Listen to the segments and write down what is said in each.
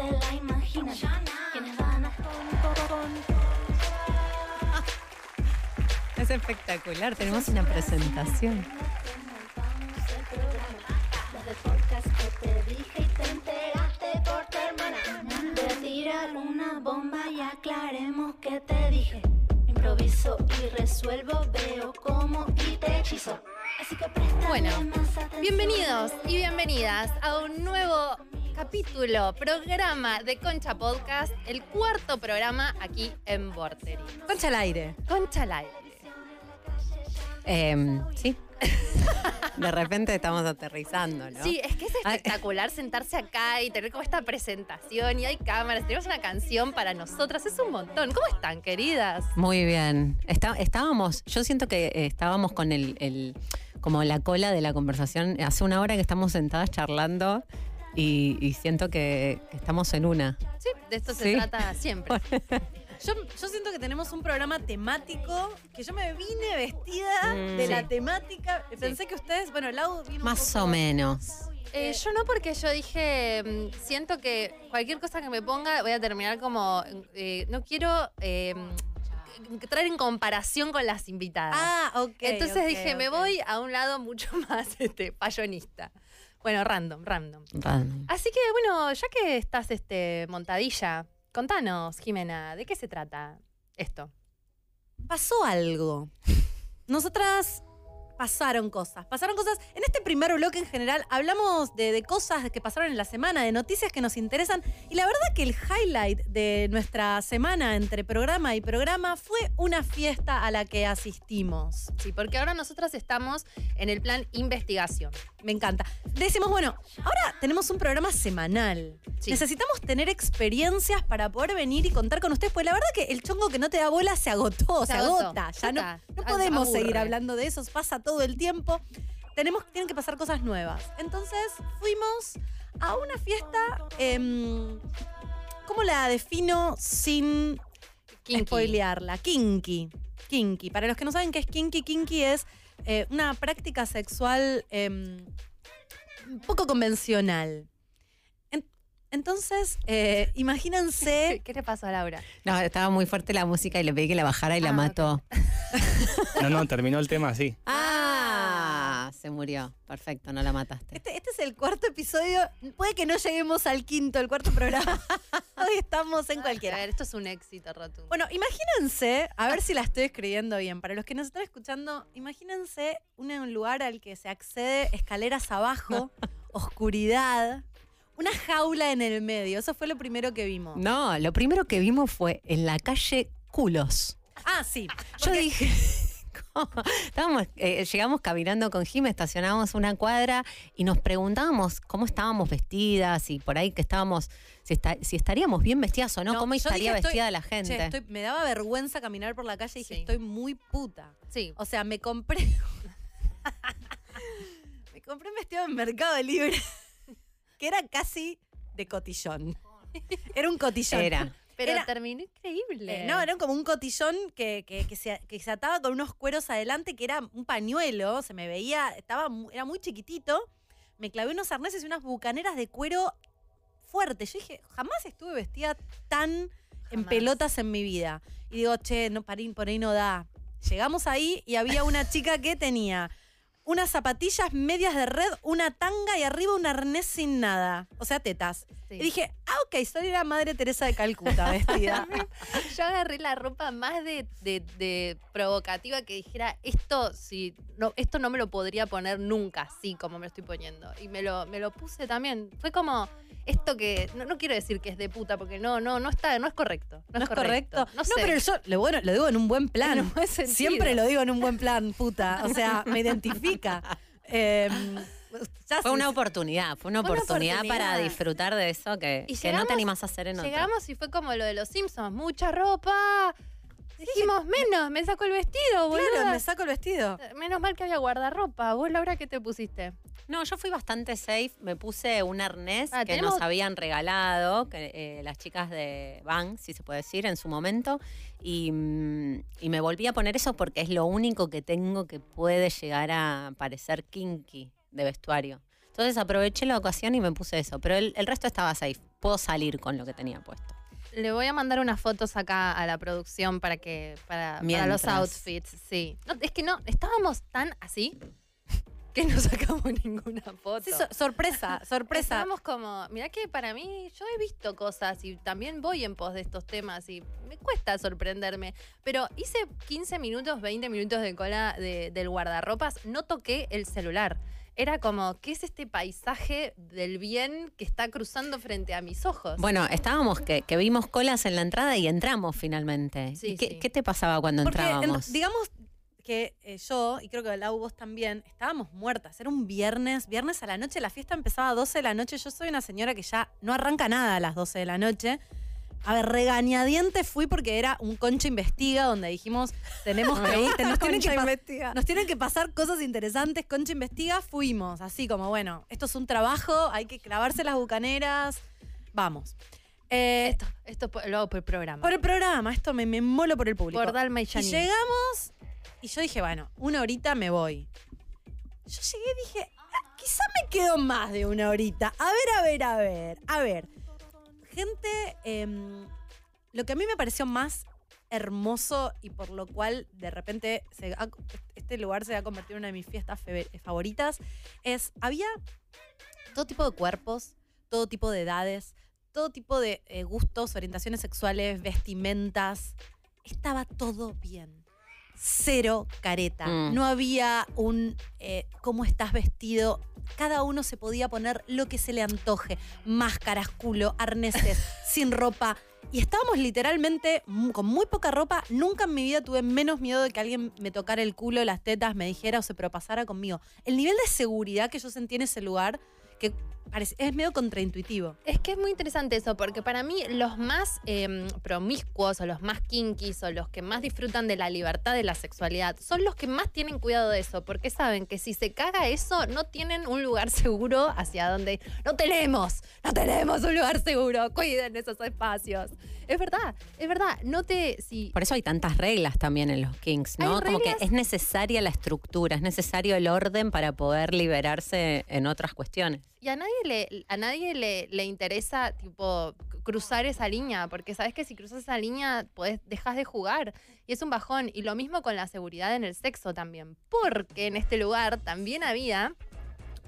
se la imaginan. Quienes van a Es espectacular, tenemos una presentación. Que te dije y te enteraste por tu hermana. Voy a tirar una bomba y aclaremos que te dije. Improviso y resuelvo, veo cómo y te hechizo. Así que presta Bueno. Bienvenidos y bienvenidas a un nuevo capítulo, programa de Concha Podcast, el cuarto programa aquí en Vortery. Concha al aire. Concha al aire. Em, sí. De repente estamos aterrizando, ¿no? Sí, es que es espectacular sentarse acá y tener como esta presentación y hay cámaras, tenemos una canción para nosotras, es un montón. ¿Cómo están, queridas? Muy bien. Está- estábamos, yo siento que eh, estábamos con el, el- como la cola de la conversación. Hace una hora que estamos sentadas charlando y, y siento que, que estamos en una. Sí, de esto se Sí. trata siempre. Yo, yo siento que tenemos un programa temático, que yo me vine vestida Mm. de la temática. Pensé que ustedes, bueno, Lau vino un Más poco- o menos. Eh, yo no, porque yo dije, mm, siento que cualquier cosa que me ponga voy a terminar como, eh, no quiero eh, traer en comparación con las invitadas. Ah, ok. Entonces dije, me voy a un lado mucho más este, payonista. Bueno, random, random. Random. Así que, bueno, ya que estás este, montadilla, contanos, Jimena, ¿de qué se trata esto? Pasó algo. Nosotras pasaron cosas. Pasaron cosas. En este primer bloque en general hablamos de, de cosas que pasaron en la semana, de noticias que nos interesan. Y la verdad que el highlight de nuestra semana entre programa y programa fue una fiesta a la que asistimos. Sí, porque ahora nosotras estamos en el plan investigación. Me encanta. Decimos, bueno, ahora tenemos un programa semanal. Sí. Necesitamos tener experiencias para poder venir y contar con ustedes, pues la verdad que el chongo que no te da bola se agotó, se, Se agotó. agota. Ya no, no podemos aburre. seguir hablando de eso, pasa todo el tiempo. Tenemos, tienen que pasar cosas nuevas. Entonces fuimos a una fiesta, em, ¿cómo la defino sin Kinky. spoilearla? Kinky. Kinky. Para los que no saben qué es kinky, kinky es eh, una práctica sexual em, poco convencional. En- entonces, eh, imagínense. ¿Qué le pasó a Laura? No, estaba muy fuerte la música y le pedí que la bajara y la Ah, mató. No, no, terminó el tema así. Ah, se murió. Perfecto, no la mataste. Este, este es el cuarto episodio. Puede que no lleguemos al quinto, el cuarto programa. Hoy estamos en A cualquiera. ver, esto es un éxito rotundo. Bueno, imagínense, a ver si la estoy escribiendo bien. Para los que nos están escuchando, imagínense un, un lugar al que se accede escaleras abajo, oscuridad, una jaula en el medio. Eso fue lo primero que vimos. No, lo primero que vimos fue en la calle Culos. Ah, sí. Yo dije. Estábamos, eh, llegamos caminando con Jim, estacionamos una cuadra y nos preguntábamos cómo estábamos vestidas y por ahí que estábamos, si, esta- si estaríamos bien vestidas o no, No, cómo estaría dije, estoy- vestida la Che, gente. estoy- me daba vergüenza caminar por la calle y dije, Sí. estoy muy puta. Sí. O sea, me compré. me compré un vestido en Mercado Libre que era casi de cotillón. Era un cotillón. Era. Pero Era- terminó increíble. Eh, no, era como un cotillón que, que- que se, que se ataba con unos cueros adelante, que era un pañuelo, se me veía, estaba, era muy chiquitito. Me clavé unos arneses y unas bucaneras de cuero fuertes. Yo dije, jamás estuve vestida tan en pelotas en mi vida. Y digo, che, no, parín, por ahí no da. Llegamos ahí y había una chica que tenía unas zapatillas medias de red, una tanga y arriba un arnés sin nada. O sea, tetas. Sí. Y dije, ah, ok, soy la madre Teresa de Calcuta vestida. Yo agarré la ropa más de, de- de provocativa que dijera, esto si no, esto no me lo podría poner nunca así como me lo estoy poniendo. Y me lo, me lo puse también. Fue como esto que. No, no quiero decir que es de puta, porque no, no, no está, no es correcto. No, ¿No es correcto? No, sé. pero yo lo, bueno, lo digo en un buen plan. En un buen sentido. Siempre lo digo en un buen plan, puta. O sea, me identifica. Eh, ya Fue una oportunidad, fue una Fue una oportunidad, para disfrutar de eso que, Y que no te animás a hacer en otro. Llegamos y fue como lo de los Simpsons, mucha ropa. Dijimos, menos, me saco el vestido, boludo. Claro, me saco el vestido. Menos mal que había guardarropa. ¿Vos, Laura, qué te pusiste? No, yo fui bastante safe. Me puse un arnés Ah, que tenemos- nos habían regalado, que, eh, las chicas de Van, si se puede decir, en su momento. Y, mm, y me volví a poner eso porque es lo único que tengo que puede llegar a parecer kinky de vestuario. Entonces Entonces aproveché la ocasión y me puse eso. Pero el, el resto estaba safe. Puedo salir con lo que tenía puesto. Le voy a mandar unas fotos acá a la producción para que para, para los outfits, sí. No, es que no, estábamos tan así que no sacamos ninguna foto. Sí, so- sorpresa, sorpresa. Estábamos como, mirá que para mí yo he visto cosas y también voy en pos de estos temas y me cuesta sorprenderme. Pero hice 15 minutos, 20 minutos de cola de- del guardarropas, no toqué el celular. Era como, ¿qué es este paisaje del bien que está cruzando frente a mis ojos? Bueno, estábamos que, que vimos colas en la entrada y entramos finalmente. Sí, ¿Y qué, sí. qué te pasaba cuando Porque en- entrábamos? digamos que eh, yo, y creo que Lau vos también, estábamos muertas. Era un viernes, viernes a la noche, la fiesta empezaba a 12 de la noche. Yo soy una señora que ya no arranca nada a las 12 de la noche. A ver, regañadiente fui porque era un concha investiga donde dijimos, tenemos que ir, nos, tienen que nos tienen que pasar cosas interesantes. Concha investiga, fuimos. Así como, bueno, esto es un trabajo, hay que clavarse las bucaneras. Vamos. Eh, esto, esto lo hago por el programa. por el programa, esto me, me molo por el público. Por Dalma y Y llegamos y yo dije, bueno, una horita me voy. Yo llegué y dije, "Ah, quizá me quedo más de una horita. A ver, a ver, a ver, a ver. Gente, em, lo que a mí me pareció más hermoso y por lo cual de repente se ha- este lugar se va a convertir en una de mis fiestas favoritas es, había todo tipo de cuerpos, todo tipo de edades, todo tipo de eh, gustos, orientaciones sexuales, vestimentas. Estaba todo bien. Cero careta. Mm. No había un eh, cómo estás vestido. Cada uno se podía poner lo que se le antoje. Máscaras, culo, arneses, sin ropa. Y estábamos literalmente con muy poca ropa. Nunca en mi vida tuve menos miedo de que alguien me tocara el culo, las tetas, me dijera o se propasara conmigo. El nivel de seguridad que yo sentí en ese lugar, que parece- es medio contraintuitivo. Es que es muy interesante eso, porque para mí los más eh, promiscuos o los más kinkies o los que más disfrutan de la libertad de la sexualidad son los que más tienen cuidado de eso, porque saben que si se caga eso, no tienen un lugar seguro hacia donde no tenemos, no tenemos un lugar seguro, cuiden esos espacios. Es verdad, es verdad, no te... Si, Por eso hay tantas reglas también en los Kings, ¿no? Como que es necesaria la estructura, es necesario el orden para poder liberarse en otras cuestiones. Y a nadie le, a nadie le, le interesa, tipo, cruzar esa línea, porque sabes que si cruzas esa línea, podés, dejas de jugar. Y es un bajón. Y lo mismo con la seguridad en el sexo también. Porque en este lugar también había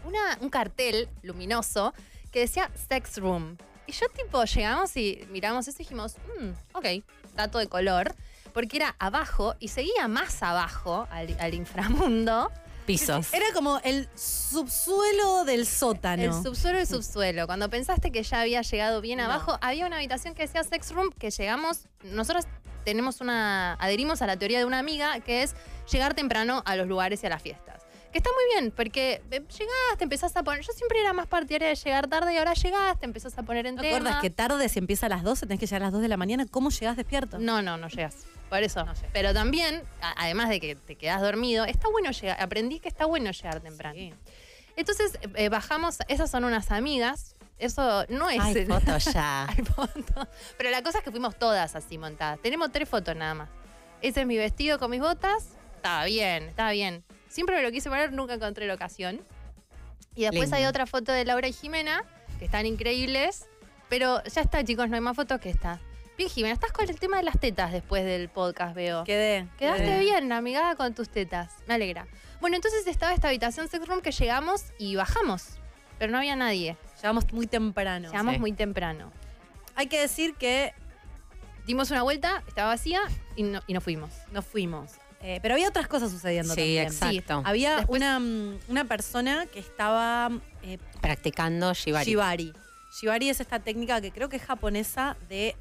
una, un cartel luminoso que decía Sex Room. Y yo, tipo, llegamos y miramos eso y dijimos, "Mm, ok, dato de color. Porque era abajo y seguía más abajo al, al inframundo. Pisos. Era como el subsuelo del sótano. El subsuelo y subsuelo. Cuando pensaste que ya había llegado bien No. abajo, había una habitación que decía sex room, que llegamos, nosotros tenemos una, adherimos a la teoría de una amiga, que es llegar temprano a los lugares y a las fiestas. Que está muy bien, porque eh, llegás, te empezás a poner, yo siempre era más partidaria de llegar tarde y ahora llegás, te empezás a poner en ¿No te acuerdas que tarde si empieza a las 12, tenés que llegar a las 2 de la mañana? ¿Cómo llegás despierto? No, no, no llegas. Por eso. Pero también, además de que te quedas dormido, está bueno llegar, aprendí que está bueno llegar temprano. Sí. Entonces eh, bajamos, esas son unas amigas. Eso no es. Hay fotos ya. Hay fotos. Pero la cosa es que fuimos todas así montadas. Tenemos tres fotos nada más. Ese es mi vestido con mis botas. Estaba bien, estaba bien. Siempre me lo quise poner, nunca encontré la ocasión. Y después Lindo. hay otra foto de Laura y Jimena, que están increíbles. Pero ya está, chicos, no hay más fotos que esta. Bien, Jimena, estás con el tema de las tetas después del podcast, veo. Quedé. Quedaste quedé. bien, amigada, con tus tetas. Me alegra. Bueno, entonces estaba esta habitación sex room que llegamos y bajamos. Pero no había nadie. Llegamos muy temprano. Llegamos Sí. muy temprano. Hay que decir que Dimos una vuelta, estaba vacía y, no, y nos fuimos. nos fuimos. Eh, pero había otras cosas sucediendo Sí, también. exacto. Había Después- una, mm, una persona que estaba eh, Practicando Shibari. Shibari. Shibari es esta técnica que creo que es japonesa de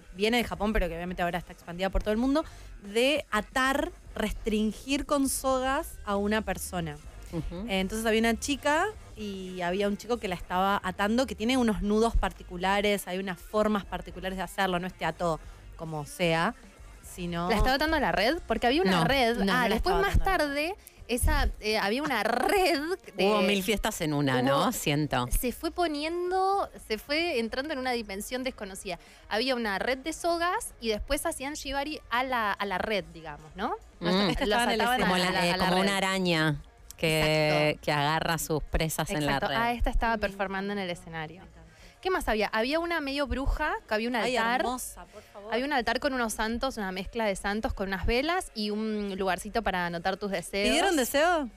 que viene de Japón, pero que obviamente ahora está expandida por todo el mundo, de atar, restringir con sogas a una persona. Entonces había una chica y había un chico que la estaba atando, que tiene unos nudos particulares, hay unas formas particulares de hacerlo, no es te ató como sea, sino... ¿La estaba atando a la red? Porque había una No, red. no, ah, después más atando. tarde, esa, eh, había una red. de- Hubo mil fiestas en una, ¿no? Siento. se fue poniendo, se fue entrando en una dimensión desconocida. Había una red de sogas y después hacían shibari a la, a la red, digamos, ¿no? Mm. Ataban Como, a la- la- eh, a como una araña. que, que agarra sus presas en la red. Ah, esta estaba performando en el escenario. ¿Qué más había? Había una medio bruja, que había un Ay, altar. hermosa, por favor. Había un altar con unos santos, una mezcla de santos con unas velas y un lugarcito para anotar tus deseos. ¿Pidieron deseo?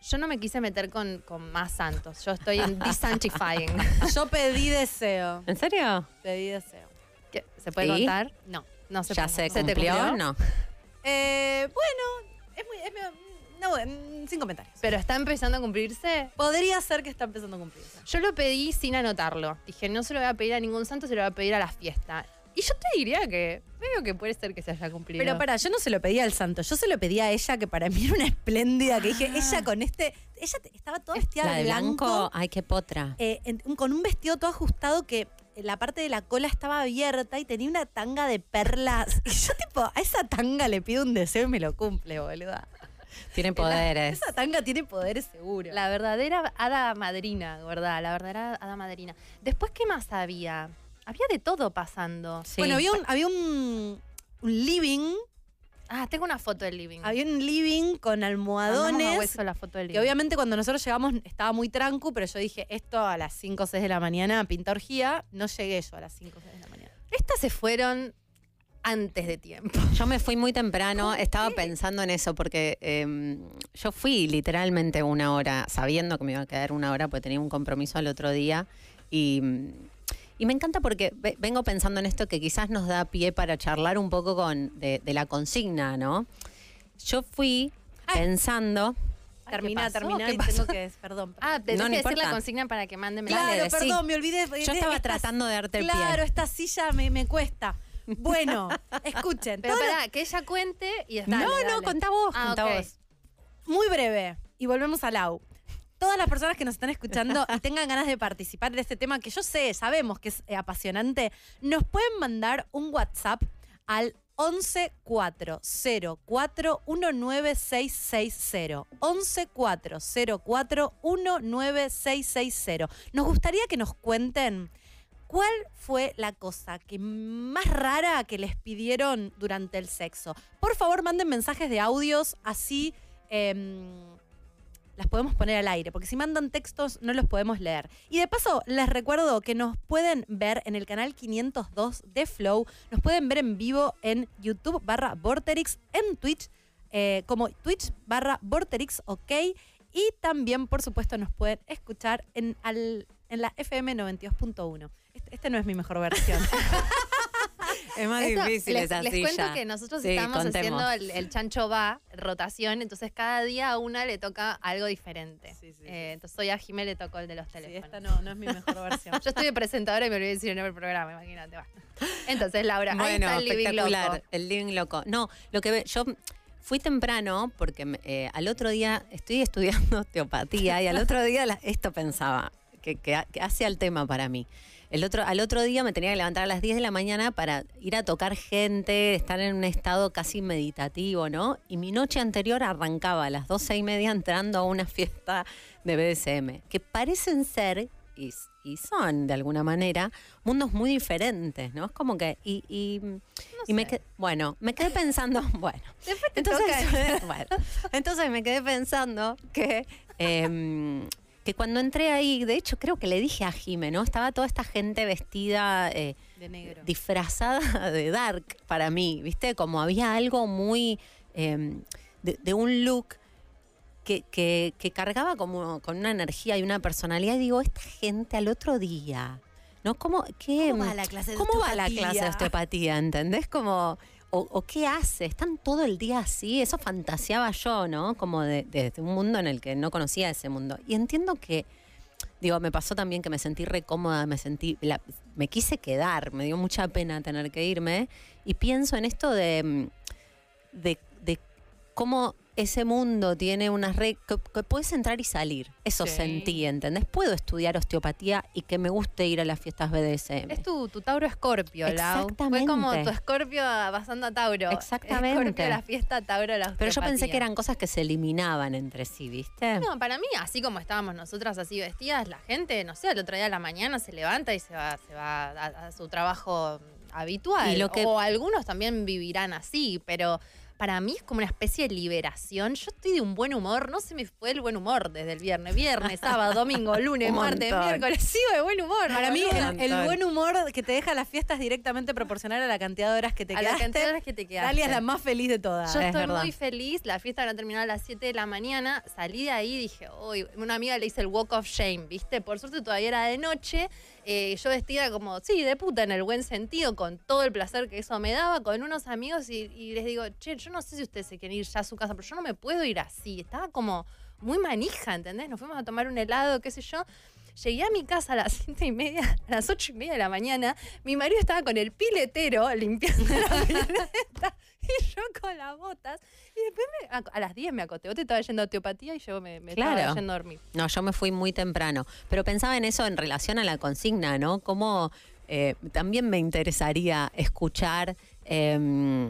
Yo no me quise meter con, con más santos. Yo estoy en desanctifying. Yo pedí deseo. ¿En serio? Pedí deseo. ¿Qué? ¿Se puede ¿Sí? contar? No. No se ¿Ya puede. se te cumplió? No. Eh, bueno, es muy. es medio- no, bueno, sin comentarios. ¿Pero está empezando a cumplirse? Podría ser que está empezando a cumplirse. Yo lo pedí sin anotarlo. Dije, no se lo voy a pedir a ningún santo, se lo voy a pedir a la fiesta. Y yo te diría que veo que puede ser que se haya cumplido. Pero para, yo no se lo pedí al santo, yo se lo pedí a ella, que para mí era una espléndida, que dije, ella con este. Ella te- estaba toda vestida La de blanco. blanco, ay, qué potra. eh, en- con un vestido todo ajustado que la parte de la cola estaba abierta y tenía una tanga de perlas. Y yo, tipo, a esa tanga le pido un deseo y me lo cumple, boluda. Tiene poderes. Esa tanga tiene poderes seguro. La verdadera hada madrina, ¿verdad? La verdadera hada madrina. Después, ¿qué más había? Había de todo pasando. Sí. Bueno, había un, había un, un living, Ah, tengo una foto del living. había un living con almohadones. Hueso la foto del living. Que obviamente cuando nosotros llegamos estaba muy tranco, pero yo dije, esto a las 5 o 6 de la mañana, pinta orgía. No llegué yo a las 5 o 6 de la mañana. Estas se fueron antes de tiempo. Yo me fui muy temprano, estaba pensando en eso porque eh, yo fui literalmente una hora, sabiendo que me iba a quedar una hora porque tenía un compromiso al otro día y, y me encanta porque ve- vengo pensando en esto que quizás nos da pie para charlar un poco con de, de la consigna, ¿no? Yo fui pensando, Termina, termina ¿Qué y pasó? tengo que... Perdón. Ah, tenés No, no que decir importa. la consigna para que manden claro, perdón, me olvidé. yo estaba tratando de darte el pie. Claro, esta silla me, me cuesta. Bueno, escuchen. Pero pará, que ella cuente y después. no, Dale, no, dale. contá vos, Ah, contá vos. muy breve. Y volvemos al AU. Todas las personas que nos están escuchando y tengan ganas de participar de este tema, que yo sé, sabemos que es eh, apasionante, nos pueden mandar un WhatsApp al 11404196660. 11404196660. Nos gustaría que nos cuenten cuál fue la cosa que más rara que les pidieron durante el sexo. Por favor, manden mensajes de audios así em, las podemos poner al aire, porque si mandan textos no los podemos leer. Y de paso, les recuerdo que nos pueden ver en el canal 502 de Flow, nos pueden ver en vivo en YouTube barra Vorterix, en Twitch, eh, como Twitch barra Vorterix, ok. Y también, por supuesto, nos pueden escuchar en, al- en la FM 92.1. Este, este no es mi mejor versión. Es más Esto, difícil les, esa les silla. cuento que nosotros Sí, estamos contemos. haciendo el, el chancho va, rotación, entonces cada día a una le toca algo diferente. Sí, sí, sí. Eh, entonces hoy a Jimé le tocó el de los Sí, teléfonos. esta no, no es mi mejor versión. Yo estoy de presentadora y me olvidé decir el nombre del programa, imagínate. va. Entonces, Laura, ahí Bueno, está el living espectacular, loco. el living loco. No, lo que ve- yo fui temprano porque eh, al otro día estoy estudiando osteopatía y al otro día la- esto pensaba que, que, que hacía el tema para mí. El otro, al otro día me tenía que levantar a las 10 de la mañana para ir a tocar gente, estar en un estado casi meditativo, ¿no? Y mi noche anterior arrancaba a las 12 y media entrando a una fiesta de BDSM, que parecen ser, y, son de alguna manera, mundos muy diferentes, ¿no? Es como que, y, y, y me sé. quedé, bueno, me quedé pensando, bueno, Después te entonces, toca. bueno, entonces me quedé pensando que, em, que cuando entré ahí, de hecho creo que le dije a Jime, ¿no? Estaba toda esta gente vestida eh, De negro. disfrazada de dark para mí, ¿viste? Como había algo muy em, de, de un look que, que- que cargaba como con una energía y una personalidad. Y digo, esta gente al otro día, ¿no? ¿Cómo, qué, ¿Cómo va la clase de ¿Cómo va la osteopatía? clase de osteopatía? ¿Entendés? Como, o, qué hace? ¿Están todo el día así? Eso fantaseaba yo, ¿no? Como de un mundo en el que no conocía ese mundo. Y entiendo que, digo, me pasó también que me sentí re cómoda, me sentí, la- me quise quedar, me dio mucha pena tener que irme. Y pienso en esto de, mm, de, de cómo ese mundo tiene unas reglas, que, que puedes entrar y salir. Eso Sí. sentí, ¿entendés? Puedo estudiar osteopatía y que me guste ir a las fiestas BDSM. Es tu, tu Tauro Escorpio, Lau. Fue Exactamente. como tu Escorpio pasando a Tauro. Exactamente. Escorpio la fiesta, Tauro la Pero yo pensé que eran cosas que se eliminaban entre sí, ¿viste? No, para mí, así como estábamos nosotras así vestidas, la gente, no sé, el otro día a la mañana se levanta y se va, se va a, a su trabajo habitual. Y lo que- O algunos también vivirán así, pero para mí es como una especie de liberación. Yo estoy de un buen humor, no se me fue el buen humor desde el viernes. Viernes, sábado, domingo, lunes, Un martes, miércoles. Sigo de buen humor. Para mí, el, el buen humor que te deja la fiesta es directamente proporcional a la cantidad de horas que te a la quedaste. cantidad de horas que te quedaste. Dalia es la más feliz de todas. Yo Es estoy verdad. muy feliz. La fiesta habrá terminado a las 7 de la mañana. Salí de ahí y dije, uy, una amiga le hice el walk of shame, ¿viste? Por suerte todavía era de noche. Eh, yo vestida como, sí, de puta en el buen sentido, con todo el placer que eso me daba, con unos amigos y, y les digo, che, yo no sé si ustedes se quieren ir ya a su casa, pero yo no me puedo ir así. Estaba como muy manija, ¿entendés? Nos fuimos a tomar un helado, qué sé yo. Llegué a mi casa a las siete y media, a las ocho y media de la mañana. Mi marido estaba con el piletero limpiando la pileta y yo con las botas. Y después me- a, a las 10 me acosté. Vos te estabas yendo a osteopatía y yo me, me Claro. estaba yendo a dormir. No, yo me fui muy temprano. Pero pensaba en eso en relación a la consigna, ¿no? Como eh, también me interesaría escuchar eh,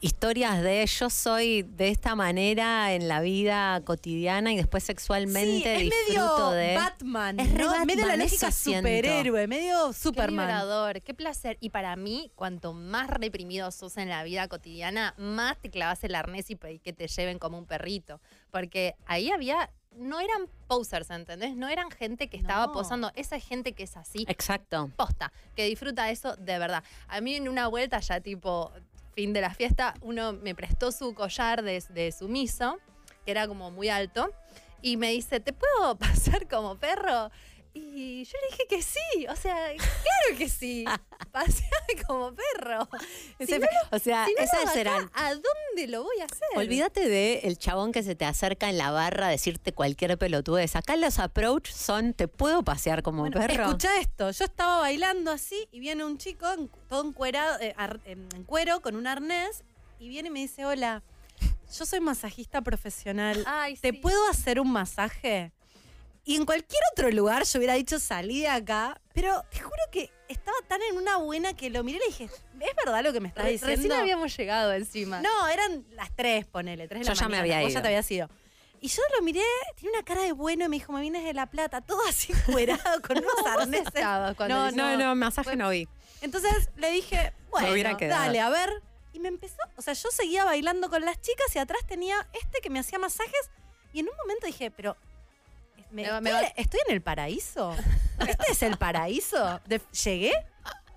historias de yo soy de esta manera en la vida cotidiana y después sexualmente sí, es disfruto medio de. Batman, Es re ¿no? medio la lógica superhéroe, medio Qué Superman. liberador, qué placer. Y para mí, cuanto más reprimido sos en la vida cotidiana, más te clavas el arnés y pedís que te lleven como un perrito. Porque ahí había, no eran posers, ¿entendés? No eran gente que estaba No. posando. Esa gente que es así, Exacto. posta, que disfruta eso de verdad. A mí en una vuelta ya tipo fin de la fiesta, uno me prestó su collar de, de sumiso, que era como muy alto, y me dice, ¿te puedo pasar como perro? Y yo le dije que sí, o sea, claro que sí, paseame como perro. Si Ese- no lo- o sea, si no esas acá. ¿A dónde lo voy a hacer? Olvídate de el chabón que se te acerca en la barra a decirte cualquier pelotudez. Acá los approach son, ¿te puedo pasear como Bueno, perro? escucha esto, yo estaba bailando así y viene un chico en- todo encuerado, eh, ar- en en cuero con un arnés y viene y me dice, hola, yo soy masajista profesional, Ay, ¿te sí. puedo hacer un masaje? Y en cualquier otro lugar yo hubiera dicho salí de acá, pero te juro que estaba tan en una buena que lo miré y le dije, ¿es verdad lo que me estás Re- diciendo? Recién habíamos llegado encima. No, eran las tres, ponele, tres de Yo la ya me había Vos ido. ya te habías ido. Y yo lo miré, tiene una cara de bueno y me dijo, me vienes de La Plata, todo así cuerado, con unos ¿Vos arneses. No, No, no, masaje no vi. Entonces le dije, bueno, dale, a ver. Y me empezó, o sea, yo seguía bailando con las chicas y atrás tenía este que me hacía masajes. Y en un momento dije, pero, ¿me- Me va- me estoy, va- estoy en el paraíso? ¿Este es el paraíso? De- ¿Llegué?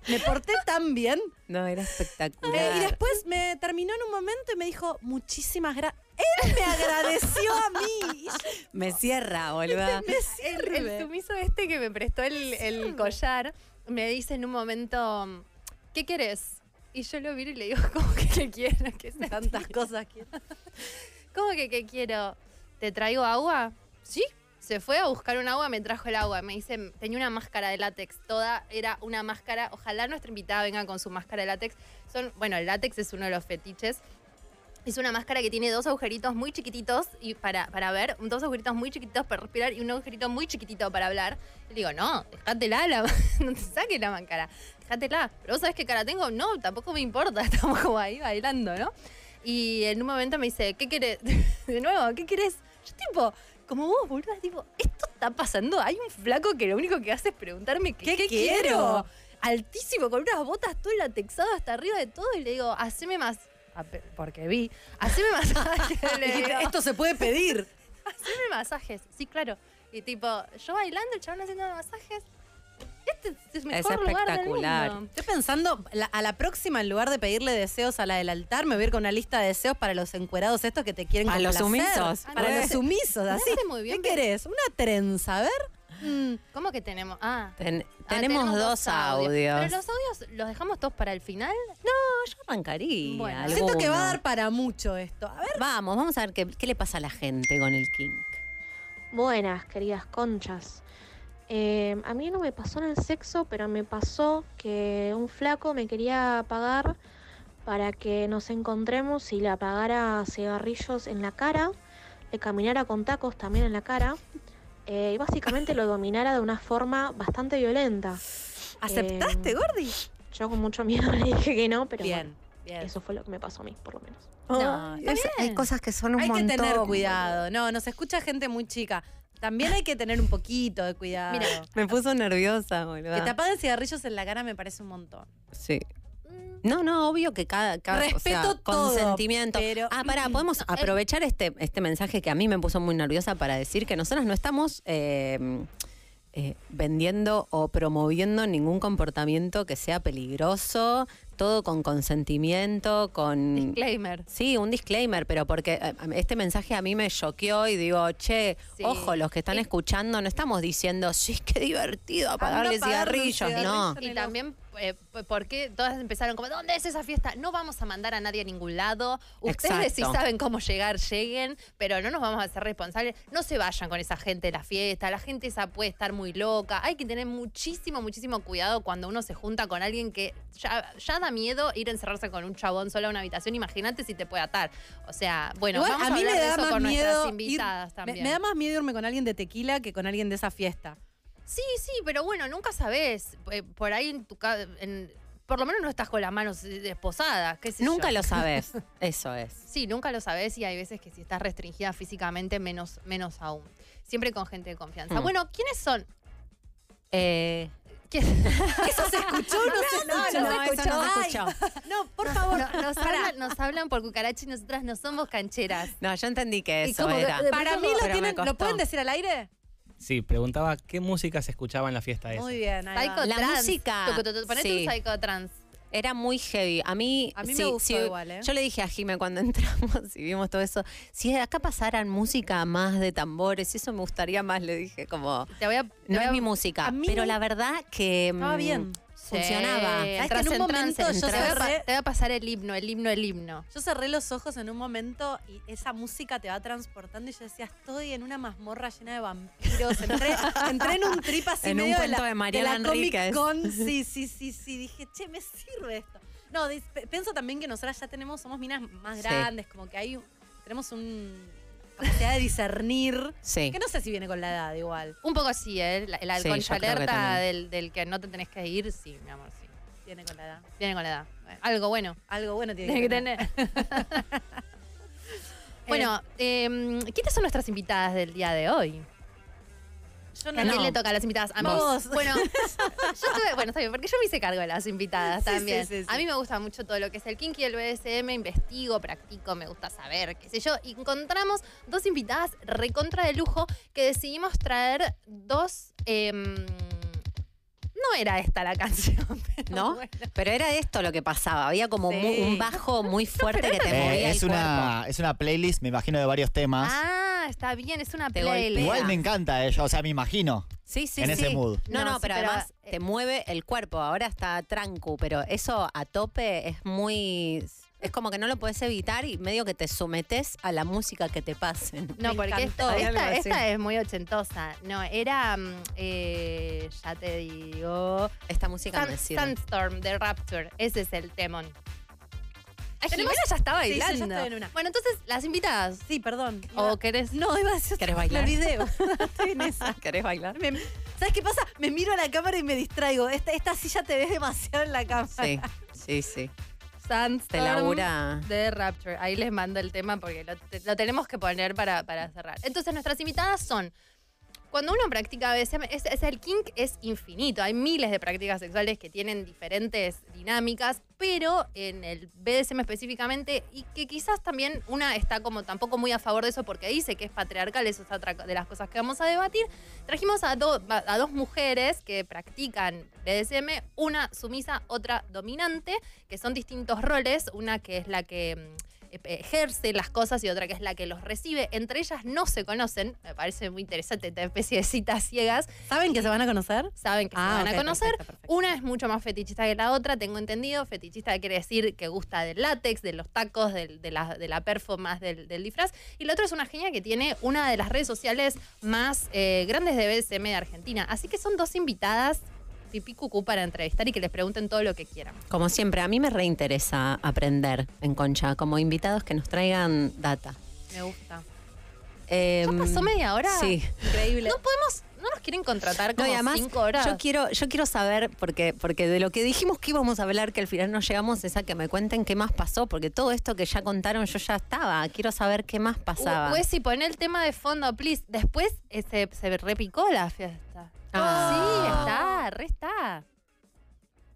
¿Me porté tan bien? No, era Eh, espectacular. y después me terminó en un momento y me dijo, muchísimas gracias. Él me agradeció a mí. Me cierra, boluda. me El, sirve. el sumiso este que me prestó el, el collar me dice en un momento, ¿qué querés? Y yo lo miro y le digo, ¿cómo que qué quiero? ¿Qué? Tantas cosas que... ¿Cómo que qué quiero? ¿Te traigo agua? Sí. Se fue a buscar un agua, me trajo el agua. Me dice, tenía una máscara de látex. Toda era una máscara. Ojalá nuestra invitada venga con su máscara de látex. Son, bueno, el látex es uno de los fetiches. Es una máscara que tiene dos agujeritos muy chiquititos y para, para ver, dos agujeritos muy chiquititos para respirar y un agujerito muy chiquitito para hablar. Le digo, no, déjatela, la, no te saques la máscara, déjatela. Pero vos sabés qué cara tengo, no, tampoco me importa, estamos como ahí bailando, ¿no? Y en un momento me dice, ¿qué querés? De nuevo, ¿qué querés? Yo tipo, como vos, boludo, tipo, esto está pasando. Hay un flaco que lo único que hace es preguntarme qué, ¿Qué quiero? quiero. Altísimo, con unas botas todo latexado hasta arriba de todo. Y le digo, haceme más. Porque vi. Haceme masajes. Esto se puede pedir. Haceme masajes. Sí, claro. Y tipo, yo bailando, el chabón haciendo masajes. Este es mejor lugar del espectacular. mundo. Estoy pensando, la- a la próxima, en lugar de pedirle deseos a la del altar, me voy a ir con una lista de deseos para los encuerados estos que te quieren Para los sumisos. Para Ah, los no. sumisos, así. hace muy bien, ¿Qué pero- querés? ¿Una trenza? A ver. Mm, ¿Cómo que tenemos? Ah. Ten- Ah, tenemos, dos audios. Pero los audios los dejamos todos para el final. Yo arrancaría. Bueno, Siento que va a dar para mucho esto. A ver. Vamos, vamos a ver qué, qué le pasa a la gente con el kink. Buenas, queridas conchas. Eh, a mí no me pasó en el sexo, pero me pasó que un flaco me quería pagar para que nos encontremos y le apagara cigarrillos en la cara, le caminara con tacos también en la cara eh, y básicamente lo dominara de una forma bastante violenta. ¿Aceptaste, Eh, Gordi? Yo con mucho miedo le dije que no, pero Bien, bueno, bien. eso fue lo que me pasó a mí, por lo menos. No, está Es- hay cosas que son un Hay que montón. tener cuidado. No, nos escucha gente muy chica. También hay que tener un poquito de cuidado. Mira, Me puso nerviosa, boluda. que te apaguen cigarrillos en la cara me parece un montón. Sí. Mm, No, no, obvio que cada, cada o sea, Respeto todo, consentimiento. pero- Ah, pará, podemos aprovechar este, este mensaje que a mí me puso muy nerviosa para decir que nosotros no estamos eh, eh, vendiendo o promoviendo ningún comportamiento que sea peligroso, todo con consentimiento, con... Disclaimer. Sí, un disclaimer, pero porque eh, este mensaje a mí me choqueó y digo, che, Sí. ojo, los que están escuchando, no estamos diciendo, sí, qué divertido apagarle un cigarrillos, no. Y también, eh, p- ¿por qué todas empezaron como, ¿dónde es esa fiesta? No vamos a mandar a nadie a ningún lado. Ustedes si Exacto. saben cómo llegar, lleguen, pero no nos vamos a hacer responsables. No se vayan con esa gente de la fiesta. La gente esa puede estar muy loca. Hay que tener muchísimo, muchísimo cuidado cuando uno se junta con alguien que ya, ya da miedo ir a encerrarse con un chabón solo a una habitación. Imagínate si te puede atar. O sea, bueno, Igual, vamos a a, mí hablar me de da eso más con miedo ir- invitadas me- también. Me, da más miedo irme con alguien de tequila que con alguien de esa fiesta. Sí, sí, pero bueno, nunca sabes. Eh, Por ahí en tu ca- en- por lo menos no estás con las manos eh, desposadas, qué sé Nunca yo. lo sabes, eso es. Sí, nunca lo sabes y hay veces que si estás restringida físicamente, menos, menos aún. Siempre con gente de confianza. Mm. Bueno, ¿quiénes son? Eh, ¿Quién- ¿Eso se escuchó o no se escuchó? no, eso no se Ay, escuchó. No, por favor. No, nos, hablan, nos hablan por cucaracha y nosotras no somos cancheras. No, yo entendí que eso como era. Para mí lo tienen, ¿lo pueden decir al aire? Sí, preguntaba qué música se escuchaba en la fiesta esa. Muy bien, ahí va. Psycho La trans. música, Tu, tu, tu, Ponete Era muy heavy. A mí, A mí me gustó sí, igual, ¿eh? Yo le dije a Jime cuando entramos y vimos todo eso, si acá pasaran música más de tambores, eso me gustaría más, le dije, como, Te voy a. te no voy es mi música. pero la verdad que Estaba mm, bien. Funcionaba. Sí, ¿Sabes que entras en un momento yo te voy a pa- cerré- Te voy a pasar el himno, el himno, el himno. Yo cerré los ojos en un momento y esa música te va transportando y yo decía, estoy en una mazmorra llena de vampiros. Entré, entré en un trip así En un medio cuento de, la, de Mariana la Comic. Con. Sí, sí, sí, sí. Dije, che, me sirve esto. No, pienso también que nosotras ya tenemos, somos minas más Sí. grandes, como que hay un- tenemos un capacidad de discernir. Sí. Que no sé si viene con la edad igual. Un poco sí, ¿eh? Sí, yo creo que alerta del, del que no te tenés que ir, sí, mi amor, sí. Viene con la edad. Viene con la edad. Algo bueno. Algo bueno tiene Tiene que que tener. tener. bueno, em, ¿quiénes son nuestras invitadas del día de hoy? Yo ¿A no, no. le toca a las invitadas? A mí. Vos. Bueno, yo tuve- bueno, está bien, porque yo me hice cargo de las invitadas Sí, también. sí, sí. A mí me gusta mucho todo lo que es el kinky y el BDSM, investigo, practico, me gusta saber, qué sé yo. Y encontramos dos invitadas recontra de lujo que decidimos traer dos. em, no era esta la canción, pero ¿No? bueno. Pero era esto lo que pasaba. Había como Sí. mu- un bajo muy fuerte que te Eh, movía es, el una, es una playlist, me imagino, de varios temas. Ah, está bien, es una Te playlist. golpea. Igual me encanta ello, o sea, me imagino. Sí, sí, en sí. ese mood. No, No, no, sí, pero, pero, además eh, te mueve el cuerpo. Ahora está trancu, pero eso a tope es muy. Es como que no lo puedes evitar y medio que te sometes a la música que te pasen. No, Me porque encantó. esta, Hay algo esta, así. esta es muy ochentosa. No, era. mm, eh, ya te digo. Esta música Sun- me sirve. Sunstorm de Rapture. Ese es el temón. Ay, ya está Sí, yo ya bailando. estoy en una. Bueno, entonces, las invitadas. Sí, perdón. ¿O querés? No, iba a decir ¿Querés bailar? el video. Estoy en esa. ¿Querés bailar? Me- ¿Sabes qué pasa? Me miro a la cámara y me distraigo. Esta, esta silla te ves demasiado en la cámara. Sí, sí, sí. Labura. de Rapture. Ahí les mando el tema porque lo, te- lo tenemos que poner para, para cerrar. Entonces, nuestras invitadas son. Cuando uno practica BDSM, es, el kink es infinito. Hay miles de prácticas sexuales que tienen diferentes dinámicas, pero en el BDSM específicamente, y que quizás también una está como tampoco muy a favor de eso porque dice que es patriarcal, eso es otra de las cosas que vamos a debatir. Trajimos a, do- a dos mujeres que practican BDSM, una sumisa, otra dominante, que son distintos roles, una que es la que mm, ejerce las cosas y otra que es la que los recibe. Entre ellas no se conocen, me parece muy interesante esta especie de citas ciegas, ¿Saben que se van a conocer? saben que Ah, se van ok, a conocer. perfecto, perfecto. Una es mucho más fetichista que la otra, tengo entendido. Fetichista quiere decir que gusta del látex, de los tacos, del- de, la, de la perfo más del, del disfraz. Y la otra es una genia que tiene una de las redes sociales más eh, grandes de BSM de Argentina. Así que son dos invitadas pipí cucú para entrevistar y que les pregunten todo lo que quieran. Como siempre, a mí me reinteresa aprender en Concha, como invitados que nos traigan data. Me gusta. Eh, ¿Ya pasó media hora? Sí. Increíble. No podemos, no nos quieren contratar No, como y además, cinco horas. yo quiero, yo quiero saber, porque, porque de lo que dijimos que íbamos a hablar, que al final no llegamos, es a que me cuenten qué más pasó, porque todo esto que ya contaron yo ya estaba. Quiero saber qué más pasaba. Pues si pone el tema de fondo, please. Después eh, se, se repicó la fiesta. Ah. Sí, está, re está.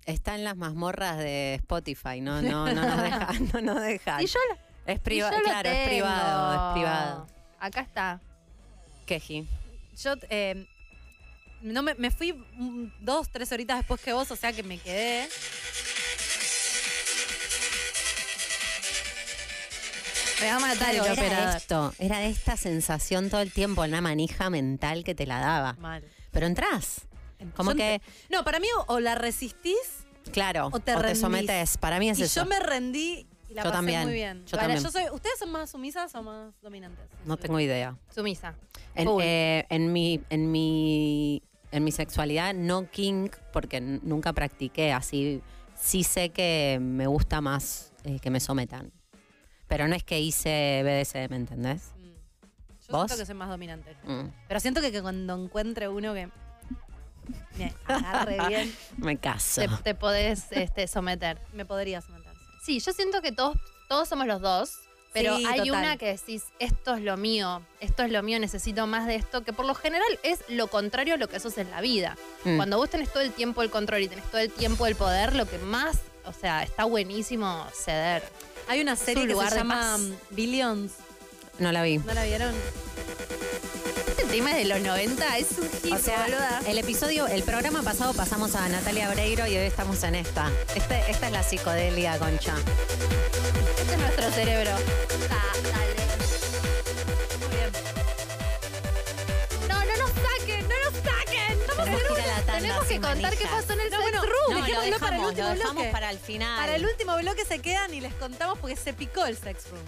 Está en las mazmorras de Spotify, no, no, no nos deja, no nos deja. Y yo, lo- Es privado, claro, es privado, es privado. Acá está. Queji. Yo eh, no me, me fui dos, tres horitas después que vos, o sea que me quedé. Me va a matar el era operador. esto, era esta sensación todo el tiempo, una manija mental que te la daba. Mal. Pero entras. Como Yo que, No, para mí o, o la resistís claro, o te sometes. Para mí es y eso. yo me rendí y la Yo pasé también, muy bien. yo Ahora, también. soy, ¿Ustedes son más sumisas o más dominantes? No tengo idea. Sumisa. En, eh, en mi, en mi, en mi sexualidad no kink, porque nunca practiqué así. Sí sé que me gusta más eh, que me sometan. Pero no es que hice BDSM, ¿me entendés? Mm. Yo ¿Vos? siento que soy más dominante. Mm, Pero siento que, que cuando encuentre uno que me agarre bien, me caso. Te, te podés este, someter. me podría someter. Sí, yo siento que todos, todos somos los dos, pero Sí, hay total. una que decís, esto es lo mío, esto es lo mío, necesito más de esto, que por lo general es lo contrario a lo que sos en la vida. Mm. Cuando vos tenés todo el tiempo el control y tenés todo el tiempo el poder, lo que más, o sea, está buenísimo ceder. Hay una serie que lugar se de llama um, Billions. No la vi. ¿No la vieron? Este tema es de los 90, es un hit, O sea, boluda. el episodio, el programa pasado pasamos a Natalia Breiro y hoy estamos en esta. Este- esta es la psicodelia, concha. Este es nuestro cerebro. Dale. Muy bien. No, no nos saquen, no nos saquen. Tenemos que ir a la tanda Tenemos que contar qué pasó en el No, sex bueno, room. No, lo dejamos, para el último lo dejamos bloque. para el final. Para el último bloque se quedan y les contamos porque se picó el sex room.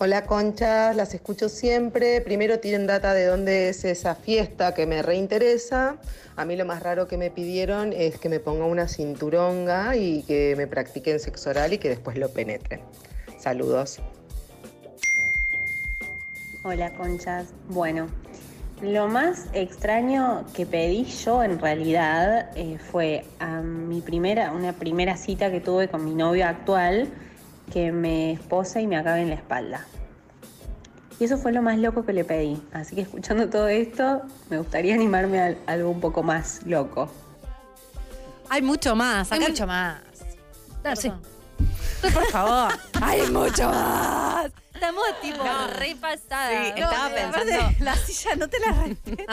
Hola conchas, las escucho siempre. Primero tienen data de dónde es esa fiesta que me reinteresa. A mí lo más raro que me pidieron es que me ponga una cinturonga y que me practiquen sexo oral y que después lo penetren. Saludos. Hola conchas. Bueno, lo más extraño que pedí yo en realidad eh, fue a mi primera, una primera cita que tuve con mi novio actual, que me esposa y me acabe en la espalda. Y eso fue lo más loco que le pedí. Así que escuchando todo esto, me gustaría animarme a algo un poco más loco. Hay mucho más. Hay Acá- mucho más. Sí. Por favor. Hay mucho más. Estamos tipo. No, re pasada. Sí, estaba eh, pensando- La silla no te la respeto.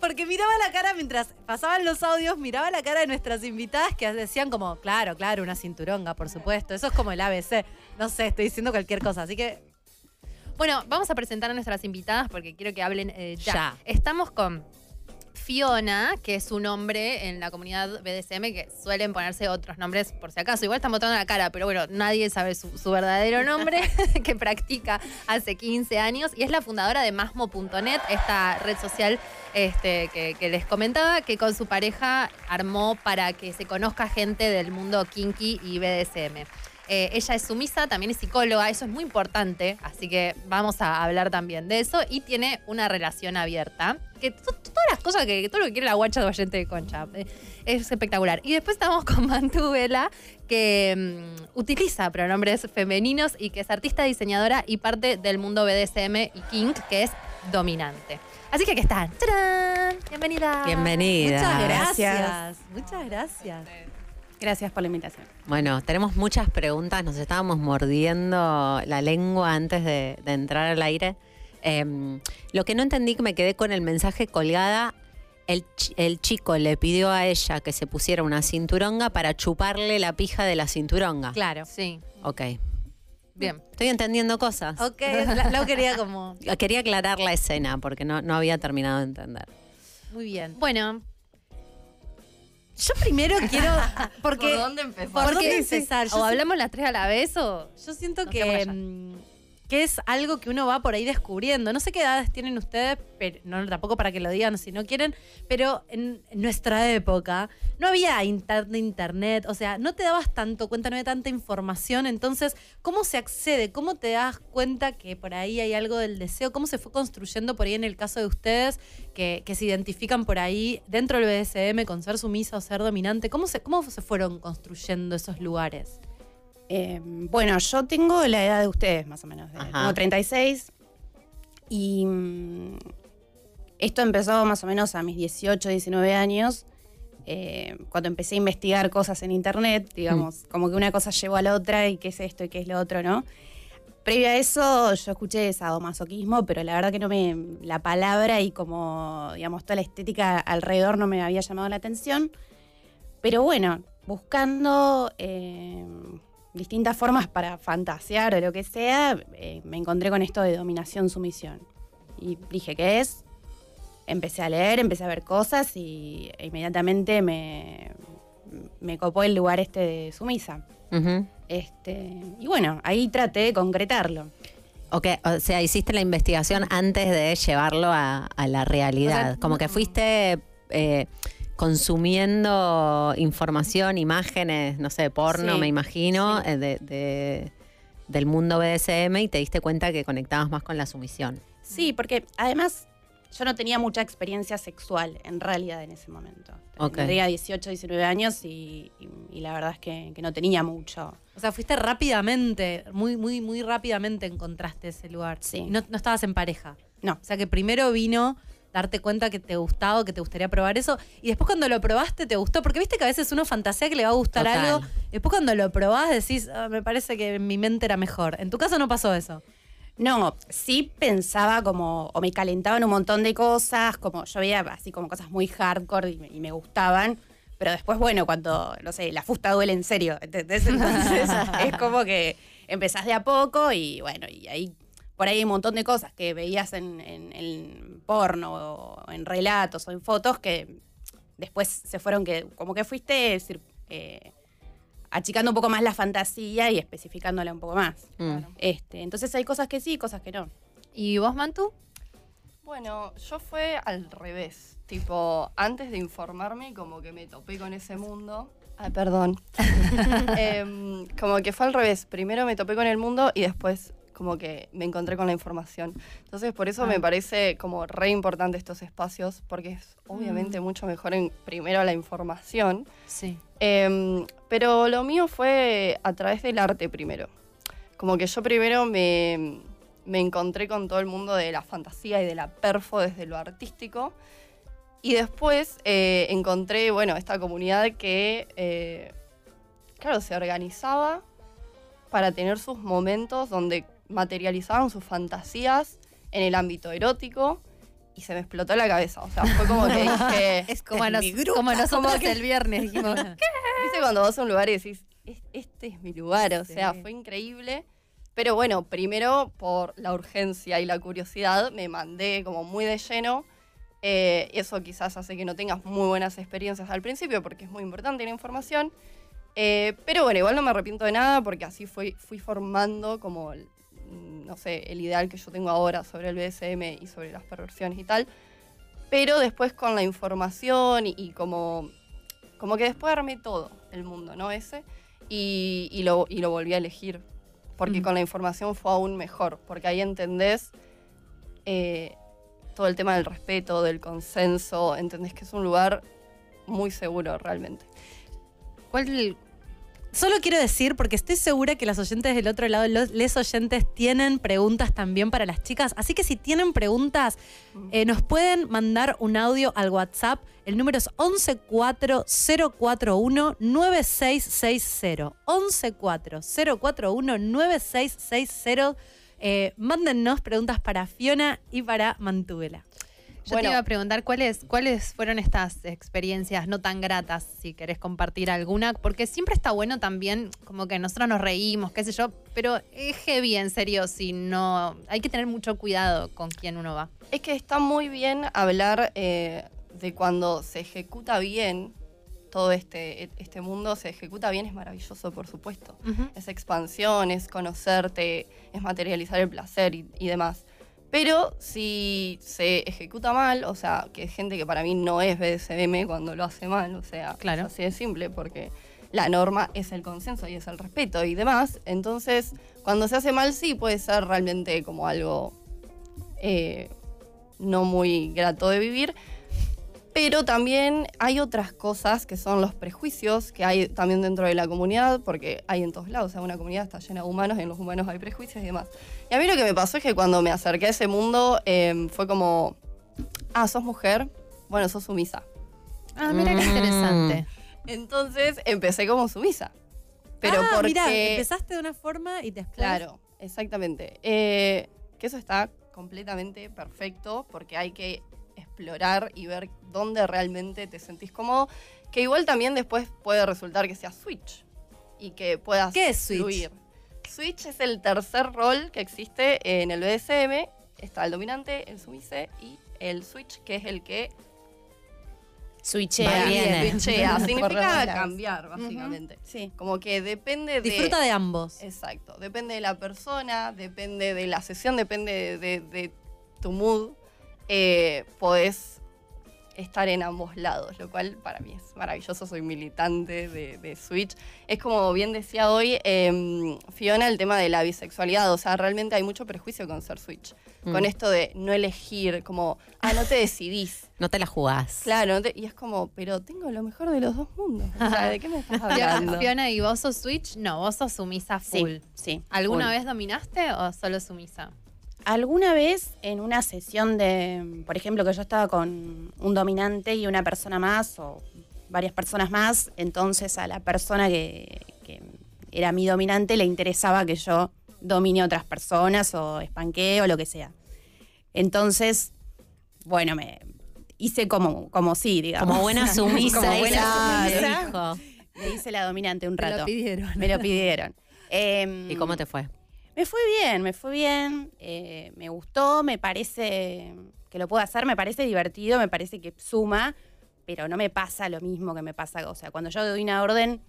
Porque miraba la cara mientras pasaban los audios, miraba la cara de nuestras invitadas que decían como, claro, claro, una cinturonga, por supuesto. Eso es como el ABC. No sé, estoy diciendo cualquier cosa. Así que Bueno, vamos a presentar a nuestras invitadas porque quiero que hablen eh, ya. Ya. Estamos con Fiona, que es un nombre en la comunidad BDSM que suelen ponerse otros nombres por si acaso. Igual están botando la cara, pero bueno, nadie sabe su, su verdadero nombre, que practica hace 15 años y es la fundadora de Masmo.net, esta red social este, que, que les comentaba, que con su pareja armó para que se conozca gente del mundo kinky y BDSM. Eh, ella es sumisa, también es psicóloga, eso es muy importante, así que vamos a hablar también de eso. Y tiene una relación abierta, que to- todas las cosas que, todo lo que quiere la guacha de oyente de concha, eh, es espectacular. Y después estamos con Mantu Vela, que mm, utiliza pronombres femeninos y que es artista, diseñadora y parte del mundo BDSM y kink, que es dominante. Así que aquí están. ¡Tarán! Bienvenida. Bienvenida. muchas gracias. Gracias. Muchas gracias. Gracias por la invitación. Bueno, tenemos muchas preguntas, nos estábamos mordiendo la lengua antes de, de entrar al aire. Em, lo que no entendí, que me quedé con el mensaje colgada, el, chi- el chico le pidió a ella que se pusiera una cinturonga para chuparle la pija de la cinturonga. Claro. Sí, Ok, bien. estoy entendiendo cosas. Ok, lo quería como. Quería aclarar la escena porque no, no había terminado de entender. Muy bien. Bueno, Yo primero quiero. Porque. ¿Por dónde empezar? ¿Por dónde empezar? O hablamos las tres a la vez o... Yo siento Nos que, que es algo que uno va por ahí descubriendo. No sé qué edades tienen ustedes, pero no tampoco para que lo digan si no quieren, pero en, nuestra época no había inter- internet, o sea, no te dabas tanto cuenta, no había tanta información. Entonces, ¿cómo se accede? ¿Cómo te das cuenta que por ahí hay algo del deseo? ¿Cómo se fue construyendo por ahí en el caso de ustedes que, que se identifican por ahí dentro del BDSM con ser sumisa o ser dominante? ¿Cómo se, cómo se fueron construyendo esos lugares? Eh, bueno, yo tengo la edad de ustedes, más o menos. Tengo 36. Y mm, Esto empezó más o menos a mis 18, 19 años, eh, cuando empecé a investigar cosas en internet, digamos, como que una cosa llevó a la otra y qué es esto y qué es lo otro, ¿no? Previo a eso yo escuché sadomasoquismo, pero la verdad que no me. La palabra y como, digamos, toda la estética alrededor no me había llamado la atención. Pero bueno, buscando eh, distintas formas para fantasear o lo que sea, eh, me encontré con esto de dominación-sumisión. Y dije, ¿qué es? Empecé a leer, empecé a ver cosas y inmediatamente me, me copó el lugar este de sumisa. Este, y bueno, ahí traté de concretarlo. Ok, o sea, hiciste la investigación antes de llevarlo a, a la realidad. O sea, Como que fuiste eh, consumiendo información, imágenes, no sé, porno, Sí, me imagino, sí. eh, de, de- del mundo BDSM y te diste cuenta que conectabas más con la sumisión. Sí, porque además yo no tenía mucha experiencia sexual en realidad en ese momento. Ok. Tendría 18, 19 años y, y- y la verdad es que, que no tenía mucho. O sea, fuiste rápidamente, muy, muy, muy rápidamente encontraste ese lugar. Sí. Y no, no estabas en pareja. No. O sea, que primero vino darte cuenta que te gustaba o que te gustaría probar eso. Y después cuando lo probaste te gustó. Porque viste que a veces uno fantasea que le va a gustar Total. algo. Después cuando lo probás decís, "Ah, me parece que mi mente era mejor. En tu caso no pasó eso. No, sí pensaba como, o me calentaban un montón de cosas, como yo veía así como cosas muy hardcore y me, y me gustaban, pero después, bueno, cuando, no sé, la fusta duele en serio, ¿entendés? Entonces es como que empezás de a poco y bueno, y ahí, por ahí hay un montón de cosas que veías en, en- en porno o en relatos o en fotos que después se fueron que, como que fuiste eh, achicando un poco más la fantasía y especificándola un poco más. Mm. Este, entonces hay cosas que sí, cosas que no. ¿Y vos, Mantu? Bueno, yo fue al revés. Tipo, antes de informarme, como que me topé con ese mundo. Ay, perdón. Em, como que fue al revés. Primero me topé con el mundo y después como que me encontré con la información. Entonces, por eso me parece como re importante estos espacios, porque es obviamente mucho mejor en primero la información. Sí. Em, pero lo mío fue a través del arte primero. Como que yo primero me, me encontré con todo el mundo de la fantasía y de la perfo desde lo artístico. Y después eh, encontré, bueno, esta comunidad que, eh, claro, se organizaba para tener sus momentos donde materializaban sus fantasías en el ámbito erótico y se me explotó la cabeza. O sea, fue como que dije... Es como, nos- como nosotros que- el viernes dijimos. ¿Viste cuando vas a un lugar y decís, "Es- este es mi lugar? O sea, Sí. fue increíble. Pero bueno, primero por la urgencia y la curiosidad me mandé como muy de lleno. Eh, eso quizás hace que no tengas muy buenas experiencias al principio porque es muy importante la información. Eh, pero bueno, igual no me arrepiento de nada porque así fui, fui formando como, no sé, el ideal que yo tengo ahora sobre el BSM y sobre las perversiones y tal. Pero después con la información y, y como, como que después armé todo el mundo, ¿no? Ese. Y, y lo, y lo volví a elegir. Porque Mm. con la información fue aún mejor. Porque ahí entendés eh, todo el tema del respeto, del consenso. Entendés que es un lugar muy seguro realmente. ¿Cuál, Solo quiero decir, porque estoy segura que las oyentes del otro lado, los les oyentes, tienen preguntas también para las chicas. Así que si tienen preguntas, eh, nos pueden mandar un audio al WhatsApp. El número es 114041-9660. 114041-9660. Eh, mándennos preguntas para Fiona y para Mantúbela. Yo Bueno. te iba a preguntar cuáles, cuáles fueron estas experiencias no tan gratas, si querés compartir alguna, porque siempre está bueno también, como que nosotros nos reímos, qué sé yo, pero es heavy, en serio, si no. Hay que tener mucho cuidado con quién uno va. Es que está muy bien hablar eh, de cuando se ejecuta bien todo este, este mundo, se ejecuta bien, es maravilloso, por supuesto. Es expansión, es conocerte, es materializar el placer y, y demás. Pero si se ejecuta mal, o sea, que es gente que para mí no es BDSM cuando lo hace mal, o sea, Claro. es así de simple, porque la norma es el consenso y es el respeto y demás. Entonces, cuando se hace mal, sí puede ser realmente como algo eh, no muy grato de vivir. Pero también hay otras cosas que son los prejuicios que hay también dentro de la comunidad, porque hay en todos lados, o sea, una comunidad está llena de humanos, y en los humanos hay prejuicios y demás. Y a mí lo que me pasó es que cuando me acerqué a ese mundo eh, fue como, ah, sos mujer, bueno, sos sumisa. Ah, mira qué Mm. interesante. Entonces empecé como sumisa. Pero ah, porque... mirá, empezaste de una forma y después. Claro, exactamente. Eh, que eso está completamente perfecto porque hay que explorar y ver dónde realmente te sentís cómodo. Que igual también después puede resultar que sea switch y que puedas ¿Qué es switch? fluir. Switch es el tercer rol que existe en el BDSM. Está el dominante, el sumise y el switch, que es el que Switchea. Viene. switchea. Significa cambiar, básicamente. Sí. Como que depende de... Disfruta de ambos. Exacto, depende de la persona, depende de la sesión, depende de, de- de tu mood. Eh, podés estar en ambos lados, lo cual para mí es maravilloso. Soy militante de, de Switch. Es como bien decía hoy em, Fiona, el tema de la bisexualidad. O sea, realmente hay mucho prejuicio con ser Switch. Mm. Con esto de no elegir, como, ah, no te decidís. No te la jugás. Claro, no te- y es como, pero tengo lo mejor de los dos mundos. O sea, ¿de qué me estás hablando? Fiona, ¿y vos sos Switch? No, vos sos sumisa full. Sí, sí. ¿Alguna full. vez dominaste o solo sumisa? ¿Alguna vez en una sesión de, por ejemplo, que yo estaba con un dominante y una persona más o varias personas más, entonces a la persona que, que era mi dominante le interesaba que yo domine a otras personas o espanquee o lo que sea. Entonces, bueno, me hice como, como sí, digamos. Como buena sumisa. Como buena sumisa. Le hice la dominante un rato. lo pidieron. Me lo pidieron. ¿Y cómo te fue? Me fue bien, me fue bien, eh, me gustó, me parece que lo puedo hacer, me parece divertido, me parece que suma, pero no me pasa lo mismo que me pasa, o sea, cuando yo doy una orden,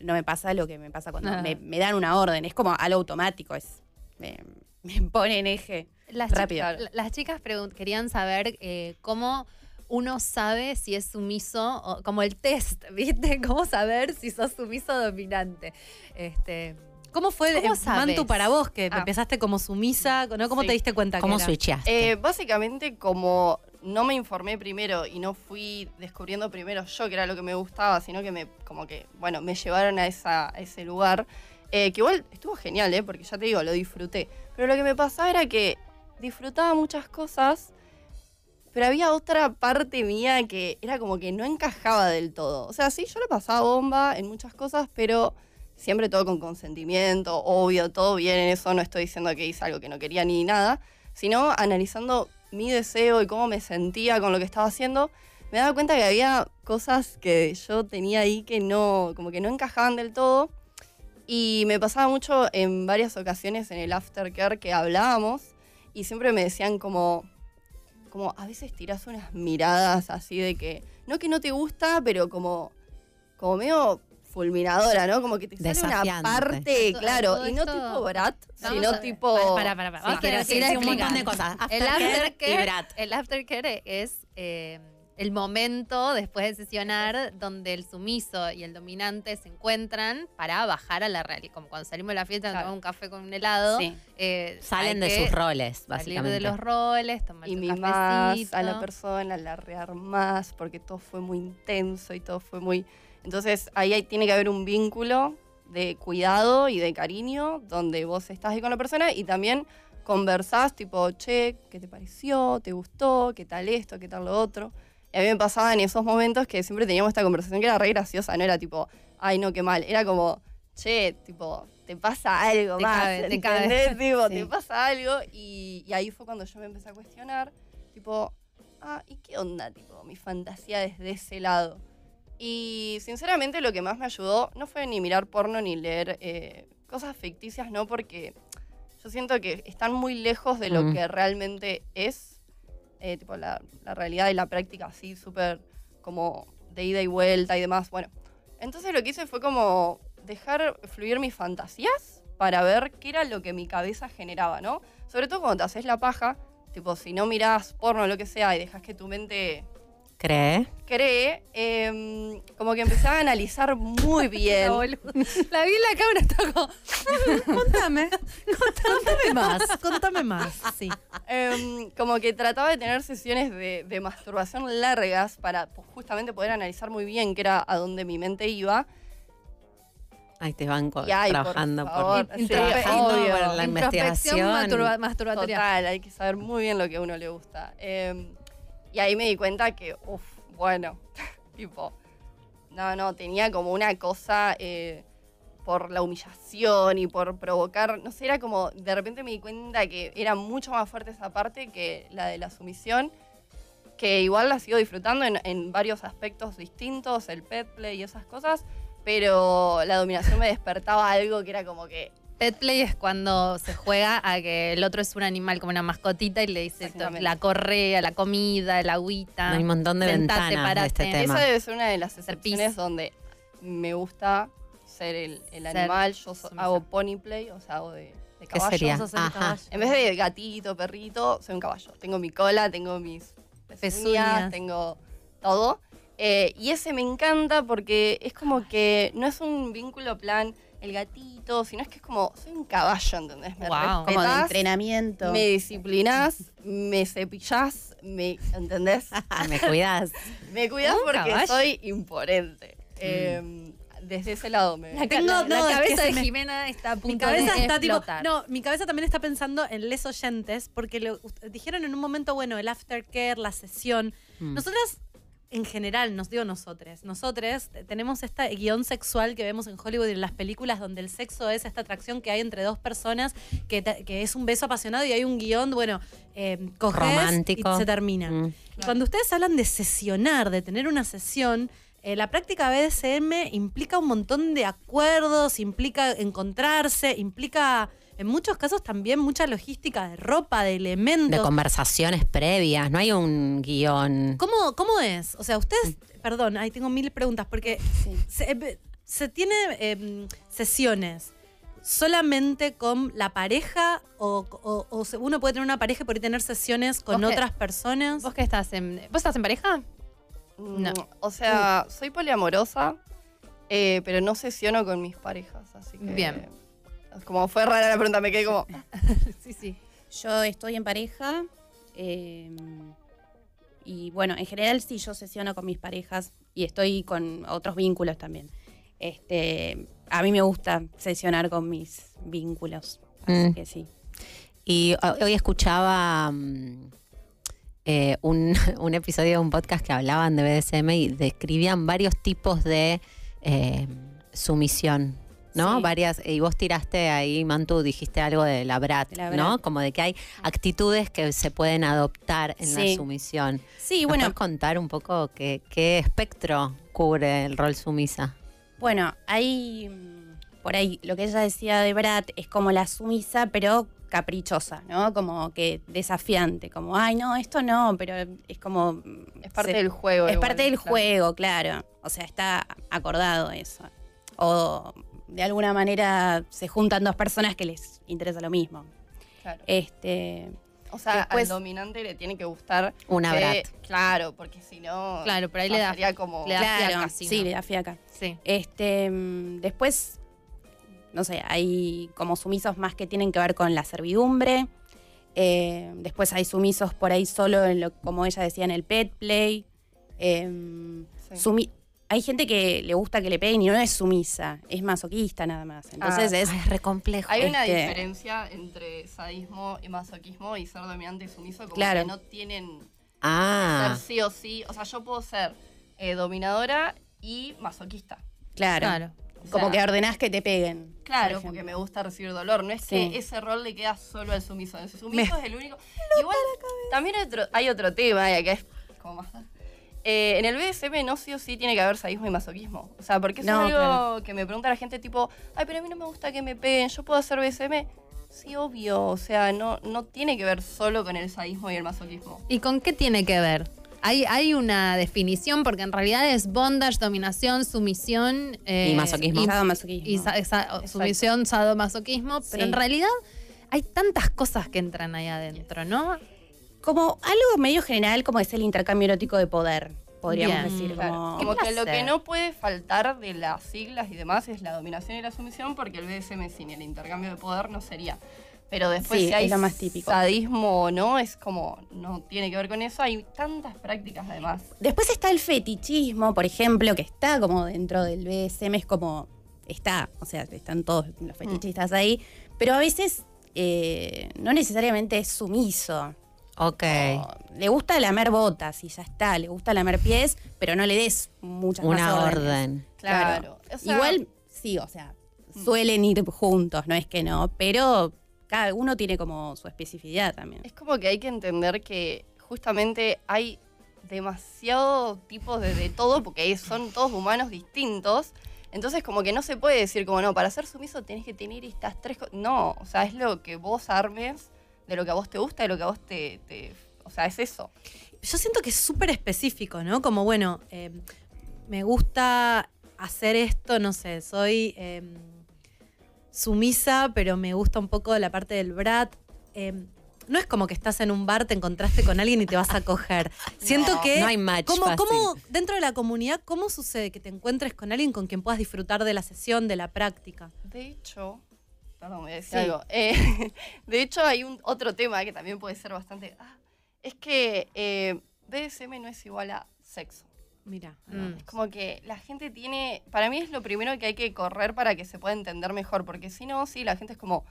no me pasa lo que me pasa cuando me, me dan una orden, es como algo automático, es, me, me pone en eje. Las, Rápido. la- las chicas querían saber eh, cómo uno sabe si es sumiso, o, como el test, ¿viste? ¿Cómo saber si sos sumiso o dominante? Este, ¿Cómo fue ¿Cómo el sabes? Mantu para vos que Ah. empezaste como sumisa? ¿no? ¿Cómo Sí. te diste cuenta ¿Cómo que era? switchaste? Eh, básicamente, como no me informé primero y no fui descubriendo primero yo que era lo que me gustaba, sino que me, como que, bueno, me llevaron a, esa, a ese lugar, eh, que igual estuvo genial, ¿eh? porque ya te digo, lo disfruté. Pero lo que me pasaba era que disfrutaba muchas cosas, pero había otra parte mía que era como que no encajaba del todo. O sea, sí, yo lo pasaba bomba en muchas cosas, pero siempre todo con consentimiento, obvio, todo bien en eso, no estoy diciendo que hice algo que no quería ni nada, sino analizando mi deseo y cómo me sentía con lo que estaba haciendo, me daba cuenta que había cosas que yo tenía ahí que no, como que no encajaban del todo. Y me pasaba mucho en varias ocasiones en el aftercare que hablábamos y siempre me decían como, como a veces tirás unas miradas así de que, no que no te gusta, pero como, como medio fulminadora, ¿no? Como que te sale una parte, Todo- claro, todo y no esto- tipo Brat, sino tipo... Para, para, para. Sí, a quiero decir un montón de cosas. El Aftercare y aftercare, Brat. el aftercare es eh, el momento después de sesionar donde el sumiso y el dominante se encuentran para bajar a la realidad. Como cuando salimos de la fiesta, Claro. tomamos un café con un helado. Sí. eh, Salen de sus roles, Salir básicamente. de los roles, tomar y un cafecito. a la persona, la rearmás, porque todo fue muy intenso y todo fue muy... Entonces ahí hay- tiene que haber un vínculo de cuidado y de cariño, donde vos estás ahí con la persona y también conversás, tipo, che, ¿qué te pareció? ¿Te gustó? ¿Qué tal esto? ¿Qué tal lo otro? Y a mí me pasaba en esos momentos que siempre teníamos esta conversación que era re graciosa, no era tipo, ay, no, qué mal, era como, che, tipo, te pasa algo Te más, cabe, te cabe. Tipo, Sí. te pasa algo y, y ahí fue cuando yo me empecé a cuestionar, tipo, ah, ¿y qué onda, tipo, mi fantasía desde ese lado? Y sinceramente lo que más me ayudó no fue ni mirar porno ni leer eh, cosas ficticias, no, porque yo siento que están muy lejos de lo Mm. que realmente es, eh, tipo la, la realidad y la práctica así, súper como de ida y vuelta y demás. Bueno, entonces lo que hice fue como dejar fluir mis fantasías para ver qué era lo que mi cabeza generaba, ¿no? Sobre todo cuando te haces la paja, tipo si no mirás porno o lo que sea y dejas que tu mente ¿Cree? cree, em, como que empecé a analizar muy bien. La, vi en la cámara, está como... Contame, contame más, contame más. Sí. Em, como que trataba de tener sesiones de, de masturbación largas para pues, justamente poder analizar muy bien qué era a dónde mi mente iba. Ahí te banco Y ay, por trabajando por, favor, sí, trabajando obvio. por la investigación. masturba- masturbatoria. Total, hay que saber muy bien lo que a uno le gusta. Eh, Y ahí me di cuenta que, uff, bueno, tipo, no, no, tenía como una cosa eh, por la humillación y por provocar, no sé, era como, de repente me di cuenta que era mucho más fuerte esa parte que la de la sumisión, que igual la sigo disfrutando en, en varios aspectos distintos, el pet play y esas cosas, pero la dominación me despertaba algo que era como que Pet play es cuando se juega a que el otro es un animal como una mascotita y le dice la correa, la comida, el agüita. Hay un montón de sentate, ventanas de este parate. tema. Esa debe ser una de las excepciones donde me gusta ser el, el Ser animal. Yo so- hago pony play, o sea, hago de, de ¿Qué caballo. sería? El Ajá. caballo. En vez de gatito, perrito, soy un caballo. Tengo mi cola, tengo mis pezuñas, Pezuñas. tengo todo. Eh, y ese me encanta porque es como que no es un vínculo plan el gatito, sino es que es como, soy un caballo, ¿entendés? Me Wow. Como de entrenamiento. me disciplinás, me cepillás, me, ¿entendés? Me cuidas. Me cuidas Un porque caballo. soy imponente. Eh, desde ese lado me... La, Tengo- la- la no, es que cabeza de me- Jimena está a Mi cabeza de está tipo. No, mi cabeza también está pensando en les oyentes, porque le- dijeron en un momento, bueno, el aftercare, la sesión. Mm. Nosotras, en general, nos digo nosotros, nosotros tenemos este guion sexual que vemos en Hollywood y en las películas donde el sexo es esta atracción que hay entre dos personas, que, es un beso apasionado y hay un guion, bueno, eh, Romántico. y se termina. Mm. Cuando ustedes hablan de sesionar, de tener una sesión, eh, la práctica BDSM implica un montón de acuerdos, implica encontrarse, implica en muchos casos también mucha logística de ropa, de De elementos. conversaciones previas, no hay un guion. ¿Cómo, ¿Cómo es? O sea, ustedes, perdón, ahí tengo mil preguntas, porque Sí. se, eh, se tiene eh, sesiones solamente con la pareja o, o- o se- uno puede tener una pareja y por ahí tener sesiones con otras personas. ¿Vos qué estás en. ¿Vos estás en pareja? No. Mm, O sea, soy poliamorosa, eh, pero no sesiono con mis parejas, así que... Bien. Como fue rara la pregunta, me quedé como... Sí, sí. Yo estoy en pareja. eh, y bueno, en general sí yo sesiono con mis parejas y estoy con otros vínculos también. Este, a mí me gusta sesionar con mis vínculos. Así Mm. que sí. Y ho- hoy escuchaba mm, eh, un, un episodio de un podcast que hablaban de BDSM y describían varios tipos de eh, sumisión. ¿No? Sí. Varias, y vos tiraste ahí, Mantu, dijiste algo de la brat, ¿no? brat. Como de que hay actitudes que se pueden adoptar en la sumisión. Sí, ¿Nos bueno, puedes contar un poco qué, qué espectro cubre el rol sumisa? Bueno, hay mm, por ahí lo que ella decía de Brad es como la sumisa, pero caprichosa, ¿no? Como que desafiante, como, ay, no, esto no, pero es como... mm, Es parte se- del juego. Es igual, parte del claro. juego, claro. O sea, está acordado eso. O de alguna manera se juntan dos personas que les interesa lo mismo. Claro. Este, O sea, Después- al dominante le tiene que gustar Una que- brat. Claro, porque si no... Claro, por ahí le da- sería como... le da claro, fiaca, sí, sí, ¿no? le da fiaca. Sí. Este, mm, después, no sé, hay como sumisos más que tienen que ver con la servidumbre. Eh, después hay sumisos por ahí solo en lo, como ella decía, en el pet play. Eh, Sí. sumi- hay gente que le gusta que le peguen y no es sumisa, es masoquista nada más. Entonces Ah, es. Ay, es re complejo. Hay una Este- diferencia entre sadismo y masoquismo y ser dominante y sumiso, como Claro. que no tienen Ah, ser sí o sí. O sea, yo puedo ser eh, dominadora y masoquista. Claro. Claro. O Como sea, que ordenás que te peguen. Claro, por porque me gusta recibir dolor. No es Sí. que ese rol le queda solo al sumiso. El sumiso es el único. Igual, también hay otro, hay otro tema eh, que es como más. Eh, en el BDSM no sí o sí tiene que haber sadismo y masoquismo. O sea, porque eso No, es algo claro. que me pregunta la gente tipo, ay, pero a mí no me gusta que me peguen, ¿yo puedo hacer BDSM? Sí, obvio. O sea, no, no tiene que ver solo con el sadismo y el masoquismo. ¿Y con qué tiene que ver? Hay, hay una definición porque en realidad es bondage, dominación, sumisión eh, Y masoquismo. y- Sadomasoquismo. y sa- sa- sumisión, sadomasoquismo, pero Sí. en realidad hay tantas cosas que entran ahí adentro, ¿no? Como algo medio general, como es el intercambio erótico de poder, podríamos Bien. decir. Claro, Como, como que lo que no puede faltar de las siglas y demás es la dominación y la sumisión, porque el BDSM sin el intercambio de poder no sería. Pero después Sí, si hay es lo más típico. sadismo o no, es como, no tiene que ver con eso. Hay tantas prácticas además. Después está el fetichismo, por ejemplo, que está como dentro del BSM, es como. Está, o sea, están todos Mm. los fetichistas ahí, pero a veces eh, no necesariamente es sumiso. Ok. O le gusta lamer botas y ya está, le gusta lamer pies, pero no le des muchas más Una orden. Claro. O sea, Igual, sí, o sea, suelen ir juntos, no es que no, pero cada uno tiene como su especificidad también. Es como que hay que entender que justamente hay demasiados tipos de, de todo, porque son todos humanos distintos. Entonces, como que no se puede decir, como no, para ser sumiso tenés que tener estas tres cosas. No, o sea, es lo que vos armes, de lo que a vos te gusta, de lo que a vos te. te- o sea, es eso. Yo siento que es súper específico, ¿no? Como, bueno, eh, me gusta hacer esto, no sé, soy eh, sumisa, pero me gusta un poco la parte del brat. Eh, no es como que estás en un bar, te encontraste con alguien y te vas a coger. Siento No, que. no hay match ¿cómo, fácil. cómo, dentro de la comunidad, cómo sucede que te encuentres con alguien con quien puedas disfrutar de la sesión, de la práctica? De hecho, perdón, voy a decir Sí. algo. Eh, de hecho, hay un otro tema que también puede ser bastante. ah, es que eh, BDSM no es igual a sexo. Mira. Mm. Es como que la gente tiene. Para mí es lo primero que hay que correr para que se pueda entender mejor. Porque si no, sí, la gente es como.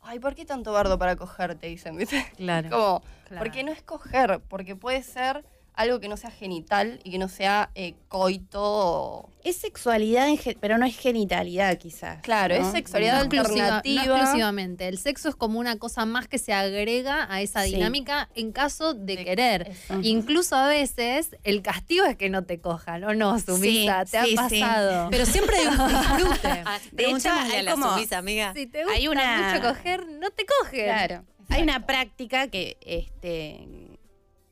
Ay, ¿por qué tanto bardo para coger? Te dicen, ¿viste? Claro. Como, Claro. porque no es coger, porque puede ser algo que no sea genital y que no sea eh, coito. Es sexualidad, en pero no es genitalidad quizás. Claro, ¿no? es sexualidad No exclusiva- alternativa. no exclusivamente. El sexo es como una cosa más que se agrega a esa Sí. dinámica en caso de, querer. Exacto. Incluso a veces el castigo es que no te cojan, ¿o no, sumisa? Sí, ¿Te sí, ha sí. pasado? Pero siempre hay un disfrute. De hecho, Preguntémosle hay a la como- sumisa, amiga. si te gusta Hay una- mucho coger, no te cogen. Claro. Hay una práctica que, este,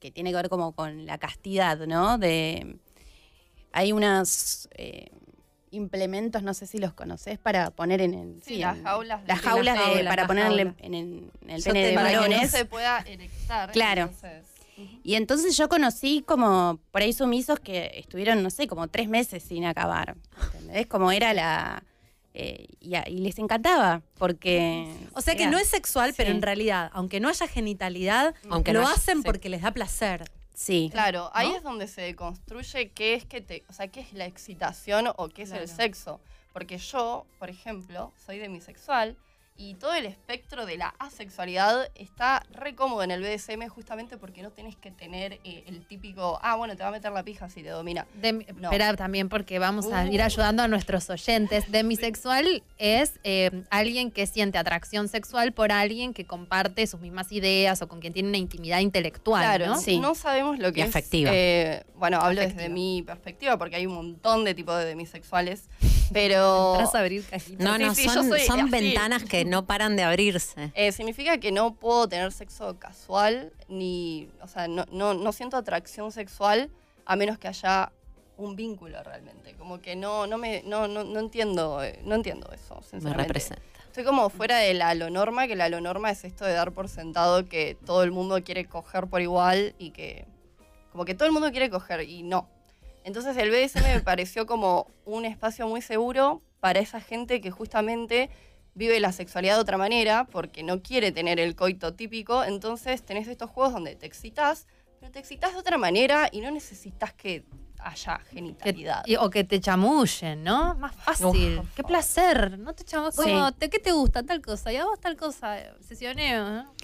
que tiene que ver como con la castidad, ¿no? De, hay unos eh, implementos, no sé si los conoces, para poner en el... Sí, las en- jaulas de- Las jaulas Las de- jaulas, para las poner en el, jaulas. en el- en el Yo pene te- de para que no varones. se pueda erectar. Claro. entonces. Y entonces yo conocí como por ahí sumisos que estuvieron, no sé, como tres meses sin acabar. ¿Entendés? Como era la... eh, y, a- y les encantaba, porque... O sea que era- no es sexual, pero en realidad, aunque no haya genitalidad, Aunque lo no haya- hacen sí. porque les da placer. Sí. Claro, ahí ¿No? es donde se construye qué es que te, o sea, qué es la excitación o qué es el sexo. Porque yo, por ejemplo, soy demisexual y todo el espectro de la asexualidad está re cómodo en el BDSM justamente porque no tenés que tener eh, el típico, ah, bueno, te va a meter la pija si te domina. No. Espera también porque vamos a ir Uh. ayudando a nuestros oyentes. Demisexual es eh, alguien que siente atracción sexual por alguien que comparte sus mismas ideas o con quien tiene una intimidad intelectual, Claro, ¿no? Sí. no sabemos lo que Y es. afectiva. eh, bueno, hablo Afectiva. desde mi perspectiva porque hay un montón de tipos de demisexuales, pero. Entras a abrir cajitas. No, Sí, no, sí, son, ventanas que no paran de abrirse. Eh, significa que no puedo tener sexo casual, ni, o sea, no, no, no siento atracción sexual a menos que haya un vínculo realmente. Como que no, no me, no, no, no entiendo, no entiendo eso, Me sinceramente. representa. Estoy como fuera de la lo norma, que la lo norma es esto de dar por sentado que todo el mundo quiere coger por igual y que como que todo el mundo quiere coger y no. Entonces el BDSM me pareció como un espacio muy seguro para esa gente que justamente vive la sexualidad de otra manera porque no quiere tener el coito típico. Entonces tenés estos juegos donde te excitas, pero te excitas de otra manera y no necesitas que haya Que- genitalidad. y- o que te chamullen, ¿no? Más fácil. Qué placer. No te chamullen. Sí. Como, ¿te- ¿Qué te gusta? Tal cosa. Y a vos tal cosa. Sesioneo, ¿no?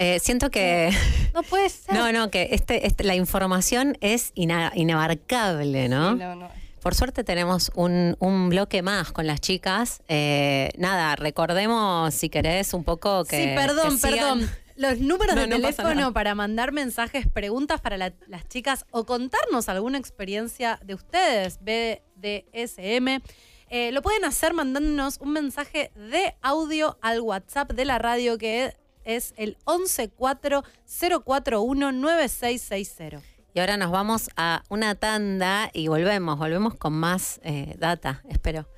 Eh, siento que. No puede ser. No, no, que este, este- la información es ina- inabarcable, ¿no? Sí, no, no. Por suerte tenemos un, un bloque más con las chicas. Eh, nada, recordemos, si querés, un poco que. sí, perdón, que perdón. Los números No, de teléfono para mandar mensajes, preguntas para la- las chicas o contarnos alguna experiencia de ustedes, BDSM. Eh, lo pueden hacer mandándonos un mensaje de audio al WhatsApp de la radio que es el 1140419660. Y ahora nos vamos a una tanda y volvemos, volvemos con más eh, data, espero.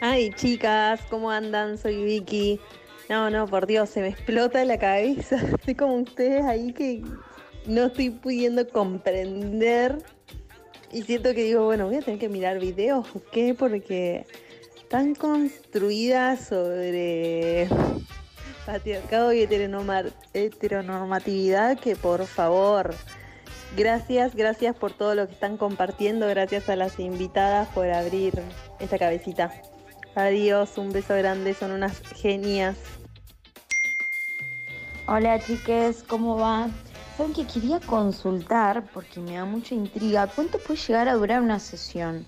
Ay, chicas, ¿cómo andan? Soy Vicky. No, no, por Dios, se me explota la cabeza. Estoy como ustedes ahí que no estoy pudiendo comprender. Y siento que digo, bueno, voy a tener que mirar videos o qué, porque están construidas sobre patriarcado y heteronorma- heteronormatividad que por favor. Gracias, gracias por todo lo que están compartiendo, gracias a las invitadas por abrir esta cabecita. Adiós, un beso grande, son unas genias. Hola chiques, ¿cómo va? Saben que quería consultar, porque me da mucha intriga, ¿cuánto puede llegar a durar una sesión?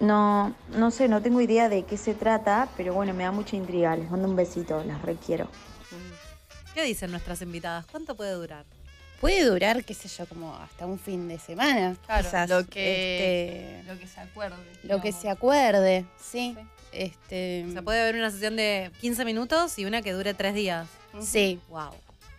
No, no sé, no tengo idea de qué se trata, pero bueno, me da mucha intriga. Les mando un besito, las requiero. ¿Qué dicen nuestras invitadas? ¿Cuánto puede durar? Puede durar, qué sé yo, como hasta un fin de semana. Claro, quizás, lo que, este, lo que se acuerde. lo que se acuerde, sí. Este, O sea, puede haber una sesión de 15 minutos y una que dure 3 días. Sí. Wow.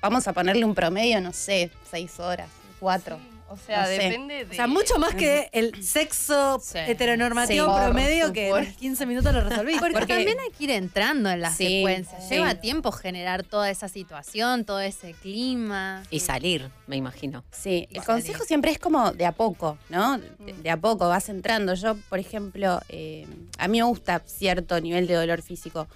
Vamos a ponerle un promedio, no sé, seis horas, cuatro. O sea, No sé. depende de. O sea, mucho más que el sexo heteronormativo Sí, por promedio que en 15 minutos lo resolvís. Porque, también hay que ir entrando en las Sí, secuencias. sí. Lleva tiempo generar toda esa situación, todo ese clima. Y salir, me imagino. Sí, el consejo siempre es como de a poco, ¿no? De, de a poco vas entrando. Yo, por ejemplo, eh, a mí me gusta cierto nivel de dolor físico,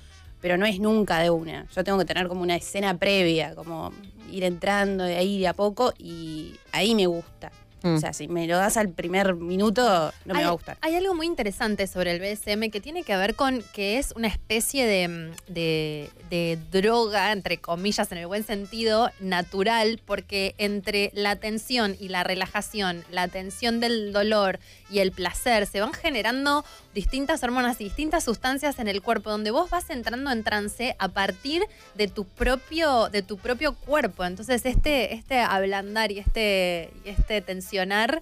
pero no es nunca de una. Yo tengo que tener como una escena previa, como ir entrando de ahí de a poco y ahí me gusta. Mm. O sea, si me lo das al primer minuto, no me hay, va a gustar. Hay algo muy interesante sobre el BSM que tiene que ver con que es una especie de, mm, de- de droga, entre comillas, en el buen sentido, natural, porque entre la tensión y la relajación, la tensión del dolor y el placer, se van generando distintas hormonas y distintas sustancias en el cuerpo, donde vos vas entrando en trance a partir de tu propio, de tu propio cuerpo. Entonces, este, este ablandar y este, y este tensionar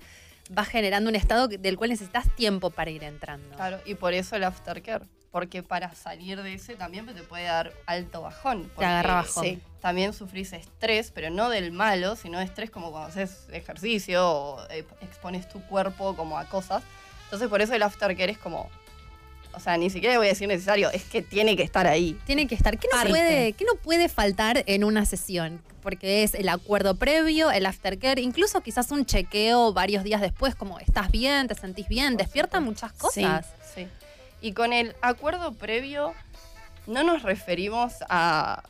va generando un estado del cual necesitas tiempo para ir entrando. Claro, y por eso el aftercare. Porque para salir de ese también te puede dar alto bajón. porque agarra bajón. sí, también sufrís estrés, pero no del malo, sino estrés como cuando haces ejercicio o eh, expones tu cuerpo como a cosas. Entonces por eso el aftercare es como... O sea, ni siquiera voy a decir necesario, es que tiene que estar ahí. Tiene que estar. ¿Qué no, Parte. puede, qué no puede faltar en una sesión? Porque es el acuerdo previo, el aftercare, incluso quizás un chequeo varios días después, como estás bien, te sentís bien, despierta muchas cosas. Sí. Y con el acuerdo previo, no nos referimos a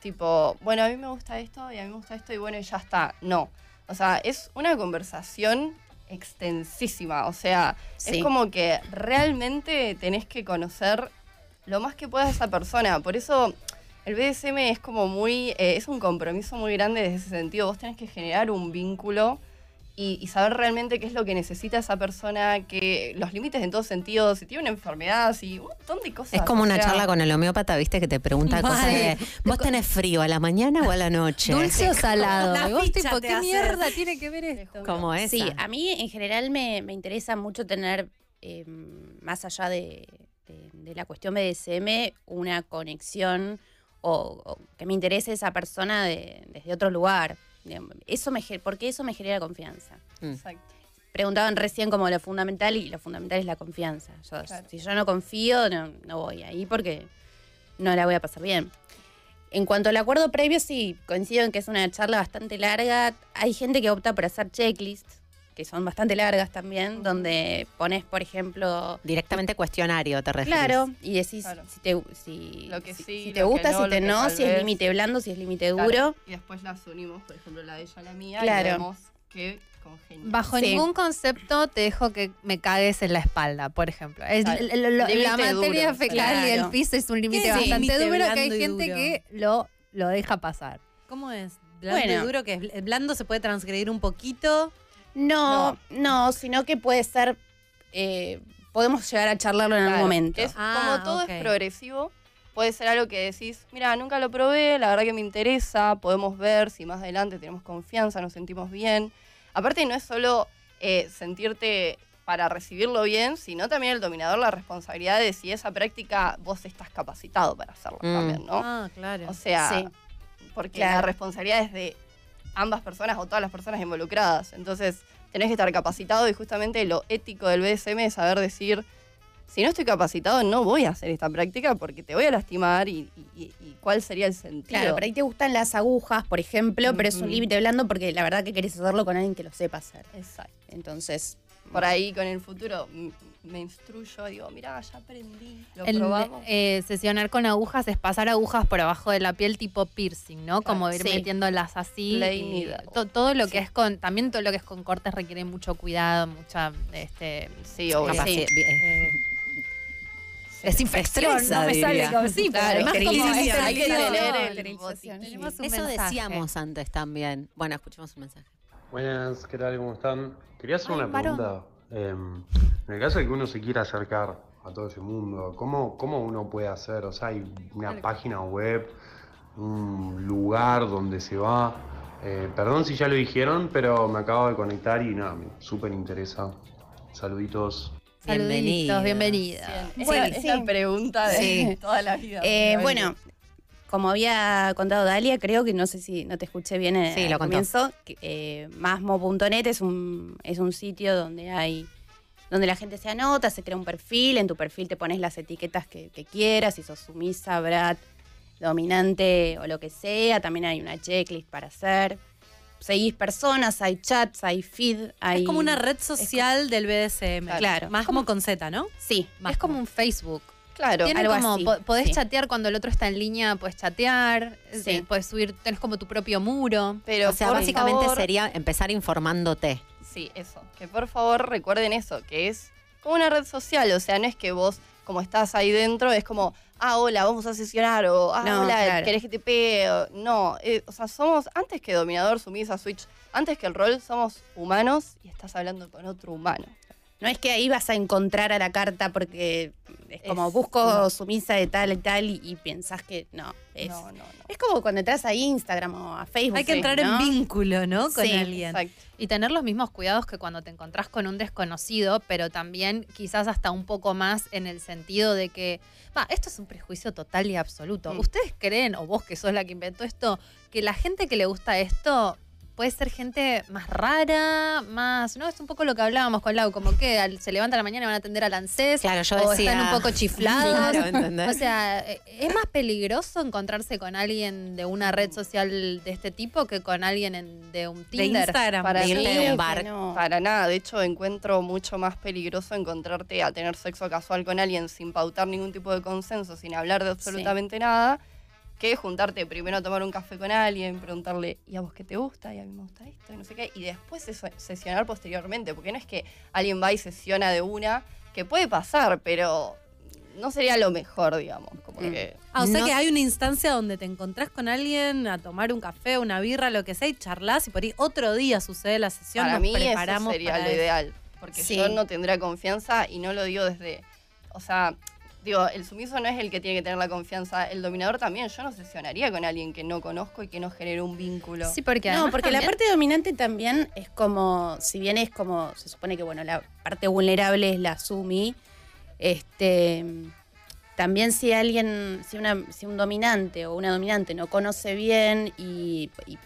tipo, bueno, a mí me gusta esto y a mí me gusta esto y bueno, y ya está. No. O sea, es una conversación extensísima. O sea, Sí. es como que realmente tenés que conocer lo más que puedas a esa persona. Por eso el BDSM es como muy, eh, es un compromiso muy grande desde ese sentido. Vos tenés que generar un vínculo y, y saber realmente qué es lo que necesita esa persona, que los límites en todos sentidos, si tiene una enfermedad, si un montón de cosas. Es como o una sea, charla con el homeópata, ¿viste? Que te pregunta cosas de, ¿vos tenés frío a la mañana o a la noche? Dulce o salado. La vos, tipo, ¿qué mierda tiene que ver esto? Como esa. Sí, a mí en general me, me interesa mucho tener, eh, más allá de, de- de la cuestión BDSM, una conexión o, o que me interese esa persona de- desde otro lugar. Eso me, porque eso me genera confianza. Mm. Exacto. Preguntaban recién como lo fundamental y lo fundamental es la confianza. Yo- Claro. Si yo no confío, no, no voy ahí porque no la voy a pasar bien. En cuanto al acuerdo previo, sí, coincido en que es una charla bastante larga. Hay gente que opta por hacer checklists, que son bastante largas también, donde pones, por ejemplo... Directamente cuestionario, te refieres. Claro, y decís Claro. si te, si, Lo que si- sí, si te lo que gusta, no, si te no, si es límite blando, si es límite Claro. duro. Y después las unimos, por ejemplo, la de ella a la mía, Claro. y vemos que congenian. Bajo Sí. ningún concepto te dejo que me cagues en la espalda, por ejemplo. Es- la materia duro, fecal y el piso es un límite ¿Qué es bastante límite duro que hay gente duro? que lo, lo deja pasar. ¿Cómo es? Blando Bueno. y duro, que es blando se puede transgredir un poquito. No, no, sino que puede ser. eh, podemos llegar a charlarlo en algún Claro, momento. que es- Ah, como todo ok. es progresivo, puede ser algo que decís, mira, nunca lo probé, la verdad que me interesa, podemos ver si más adelante tenemos confianza, nos sentimos bien. Aparte no es solo eh, sentirte para recibirlo bien, sino también el dominador la responsabilidad de si esa práctica vos estás capacitado para hacerlo Mm. también, ¿no? Ah, claro. O sea, Sí. porque Claro. la responsabilidad es de ambas personas o todas las personas involucradas. Entonces, tenés que estar capacitado y justamente lo ético del BSM es saber decir, si no estoy capacitado, no voy a hacer esta práctica porque te voy a lastimar y, y- y- y cuál sería el sentido. Claro, por ahí te gustan las agujas, por ejemplo, pero es un límite blando porque la verdad que querés hacerlo con alguien que lo sepa hacer. Exacto. Entonces, Por ahí con el futuro me instruyo, digo, mira, ya aprendí, lo El, probamos. eh, sesionar con agujas es pasar agujas por abajo de la piel tipo piercing, ¿no? Como ir sí. metiéndolas así. Y to- todo lo que es con, también todo lo que es con cortes requiere mucho cuidado, mucha, este, sí, obvio. Capaci- Sí. eh, Es infección, no me sale diría. como sí, pero Claro, además como hay que tener el Eso mensaje. decíamos antes también. Bueno, escuchemos un mensaje. Buenas, ¿qué tal? ¿Cómo están? Quería hacer Ay, una varón. Eh, en el caso de que uno se quiera acercar a todo ese mundo, ¿cómo, cómo uno puede hacer? O sea, hay una página web, un lugar donde se va. Eh, perdón si ya lo dijeron, pero me acabo de conectar y nada, me súper interesa. Saluditos. Saluditos, bienvenida. Es, Bueno, la, es sí. la pregunta de Sí. toda la vida. Eh, bueno, como había contado Dalia, creo que no sé si no te escuché bien eh, Sí, al lo comienzo. eh, masmo.net es un, es un sitio donde hay donde la gente se anota, se crea un perfil, en tu perfil te pones las etiquetas que, que quieras, si sos sumisa, brat, dominante o lo que sea, también hay una checklist para hacer. Seguís personas, hay chats, hay feed, hay... Es como una red social del BDSM. Claro. Más como con Z, ¿no? Sí. Es como un Facebook. Claro, Tiene algo como, así, po- podés sí. chatear cuando el otro está en línea, podés chatear, Sí. eh, podés subir, tenés como tu propio muro. Pero o sea, básicamente favor- sería empezar informándote. Sí, eso. Que por favor recuerden eso, que es como una red social. O sea, no es que vos, como estás ahí dentro, es como, ah, hola, vamos a sesionar, o ah, No, hola, claro. ¿querés que te pegue? O- No, eh, o sea, somos, antes que dominador, sumisa, switch, antes que el rol, somos humanos y estás hablando con otro humano. No es que ahí vas a encontrar a la carta porque es como Es- busco no. sumisa de tal y tal y, y pensás que no. Es, No, no, no. es como cuando entras a Instagram o a Facebook. Hay que entrar ¿no? en vínculo, ¿no? Con Sí, alguien. Exacto. Y tener los mismos cuidados que cuando te encontrás con un desconocido, pero también quizás hasta un poco más en el sentido de que, va, esto es un prejuicio total y absoluto. Mm. ¿Ustedes creen, o vos que sos la que inventó esto, que la gente que le gusta esto puede ser gente más rara, más, ¿no? Es un poco lo que hablábamos con Lau, como que al- se levantan a la mañana y van a atender al ANSES, Claro, yo o decía- están un poco chiflados. Claro, ¿entendés? O sea, eh, ¿es más peligroso encontrarse con alguien de una red social de este tipo que con alguien en- de un Tinder? Instagram. Para De irte a un bar. no. Para nada, de hecho encuentro mucho más peligroso encontrarte a tener sexo casual con alguien sin pautar ningún tipo de consenso, sin hablar de absolutamente nada, que juntarte primero a tomar un café con alguien, preguntarle, ¿y a vos qué te gusta? Y a mí me gusta esto, y no sé qué, y después sesionar posteriormente, porque no es que alguien va y sesiona de una, que puede pasar, pero no sería lo mejor, digamos, como Mm. que... Ah, o sea No- que hay una instancia donde te encontrás con alguien a tomar un café, una birra, lo que sea, y charlas y por ahí otro día sucede la sesión, Para nos mí eso preparamos sería para lo eso. ideal. Porque Sí. yo no tendría confianza y no lo digo desde. O sea, digo, el sumiso no es el que tiene que tener la confianza. El dominador también. Yo no sesionaría con alguien que no conozco y que no genere un vínculo. Sí, porque No, porque la parte dominante también es como, si bien es como, se supone que bueno, la parte vulnerable es la sumi, este también si alguien, si una, si un dominante o una dominante no conoce bien y, y,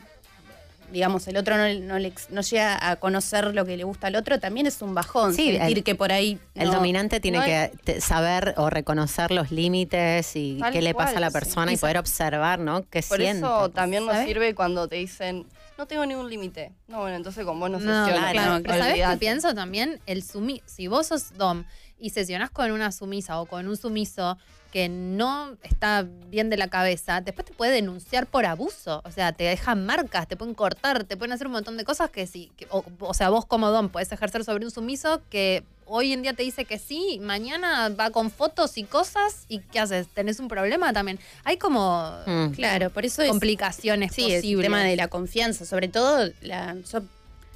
digamos el otro no, no, le no llega a conocer lo que le gusta al otro, también es un bajón. Sí, sentir el- que por ahí El dominante tiene no que te- saber o reconocer los límites y qué le pasa a la sí. persona y poder observar, ¿no? ¿Qué Por siente? eso también nos sirve cuando te dicen, no tengo ningún límite. No, bueno, entonces con vos no, No, sesiono. claro, pero ¿sabes qué pienso también? El sumi si vos sos dom y sesionás con una sumisa o con un sumiso que no está bien de la cabeza, después te puede denunciar por abuso. O sea, te dejan marcas, te pueden cortar, te pueden hacer un montón de cosas que sí. que- o, o sea, vos como dom puedes ejercer sobre un sumiso que hoy en día te dice que sí, mañana va con fotos y cosas y ¿qué haces? ¿Tenés un problema también? Hay como Mm. Claro, por eso es complicaciones Sí, es el posibles. tema de la confianza. Sobre todo, la, yo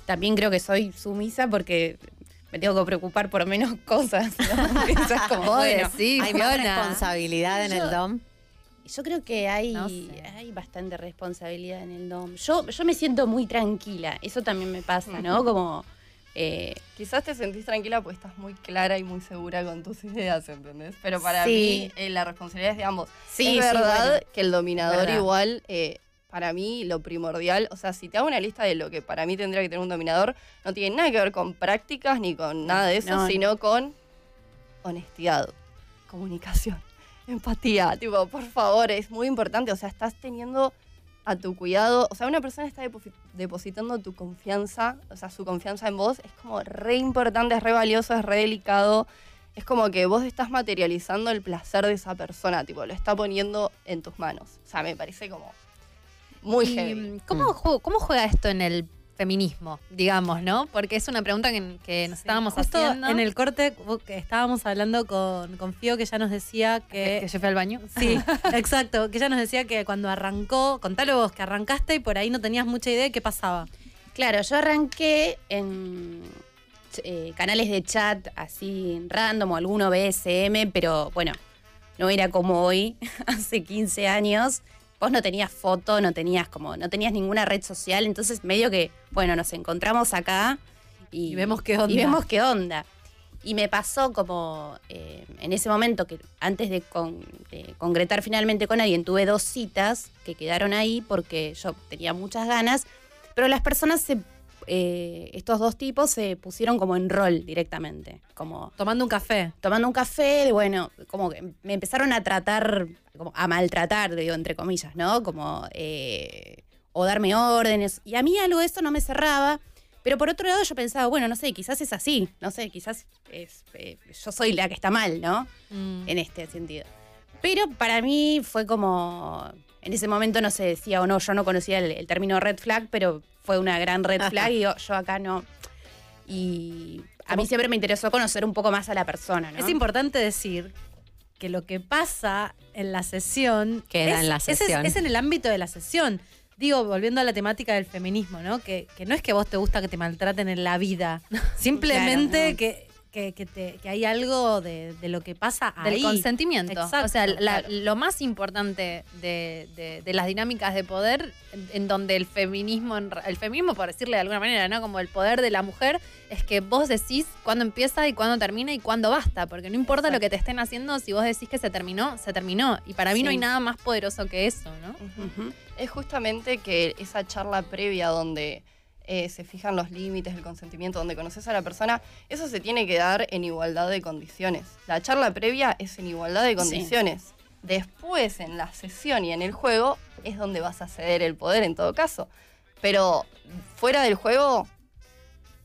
también creo que soy sumisa porque me tengo que preocupar por menos cosas. ¿no? Eso es como, Vos bueno, decís, Hay más responsabilidad en Yo- el DOM. Yo creo que hay, No sé. hay bastante responsabilidad en el DOM. Yo, yo me siento muy tranquila. Eso también me pasa, ¿no? Como. eh, Quizás te sentís tranquila porque estás muy clara y muy segura con tus ideas, ¿entendés? Pero para Sí. mí eh, la responsabilidad es de ambos. Sí, es sí, verdad bueno. que el dominador Verdad. igual, eh, para mí lo primordial, o sea, si te hago una lista de lo que para mí tendría que tener un dominador, no tiene nada que ver con prácticas ni con nada de eso, No. sino con honestidad, comunicación, empatía. Tipo, por favor, es muy importante. O sea, estás teniendo a tu cuidado. O sea, una persona está deposi- depositando tu confianza, o sea, su confianza en vos. Es como re importante, es re valioso, es re delicado. Es como que vos estás materializando el placer de esa persona, tipo, lo está poniendo en tus manos. O sea, me parece como muy Y, heavy. mm, ¿cómo, ju- ¿Cómo juega esto en el feminismo, digamos, ¿no? Porque es una pregunta que, que nos estábamos Justo haciendo. en el corte que estábamos hablando con, con Fío, que ya nos decía que... que yo fui al baño. Sí, exacto. Que ella nos decía que cuando arrancó, contalo vos, que arrancaste y por ahí no tenías mucha idea de qué pasaba. Claro, yo arranqué en eh, canales de chat así random o alguno BSM, pero bueno, no era como hoy, hace 15 años. Vos no tenías foto, no tenías como, no tenías ninguna red social, entonces medio que, bueno, nos encontramos acá y, Y vemos qué onda. Y vemos qué onda. Y me pasó como eh, en ese momento que antes de, con- de concretar finalmente con alguien, tuve dos citas que quedaron ahí porque yo tenía muchas ganas, pero las personas se, eh, estos dos tipos se pusieron como en rol directamente, como Tomando un café. tomando un café, de, bueno, como que me empezaron a tratar, como a maltratar, digo, entre comillas, ¿no? Como, eh, o darme órdenes. Y a mí algo de eso no me cerraba. Pero por otro lado yo pensaba, bueno, no sé, quizás es así, no sé, quizás es, eh, yo soy la que está mal, ¿no? En este sentido. Pero para mí fue como, en ese momento no se decía o no, yo no conocía el, el término red flag, pero fue una gran red flag y yo, yo acá no. Y a mí siempre me interesó conocer un poco más a la persona, ¿no? Es importante decir que lo que pasa en la sesión Queda es, en la es- es- sesión. Es, en el ámbito de la sesión. Digo, volviendo a la temática del feminismo, ¿no? Que, que no es que vos te gusta que te maltraten en la vida. Simplemente Claro, no. que, que, que te- que hay algo de, de lo que pasa del ahí. consentimiento. Exacto, o sea, la- claro. lo más importante de, de- de las dinámicas de poder, en, en donde el feminismo, el feminismo por decirle de alguna manera, ¿no? Como el poder de la mujer, es que vos decís cuándo empieza y cuándo termina y cuándo basta. Porque no importa lo que te estén haciendo, si vos decís que se terminó, se terminó. Y para mí no hay nada más poderoso que eso, ¿no? Es justamente que esa charla previa donde eh, se fijan los límites del consentimiento, donde conoces a la persona, eso se tiene que dar en igualdad de condiciones. La charla previa es en igualdad de Sí. condiciones. Después, en la sesión y en el juego, es donde vas a ceder el poder en todo caso. Pero fuera del juego,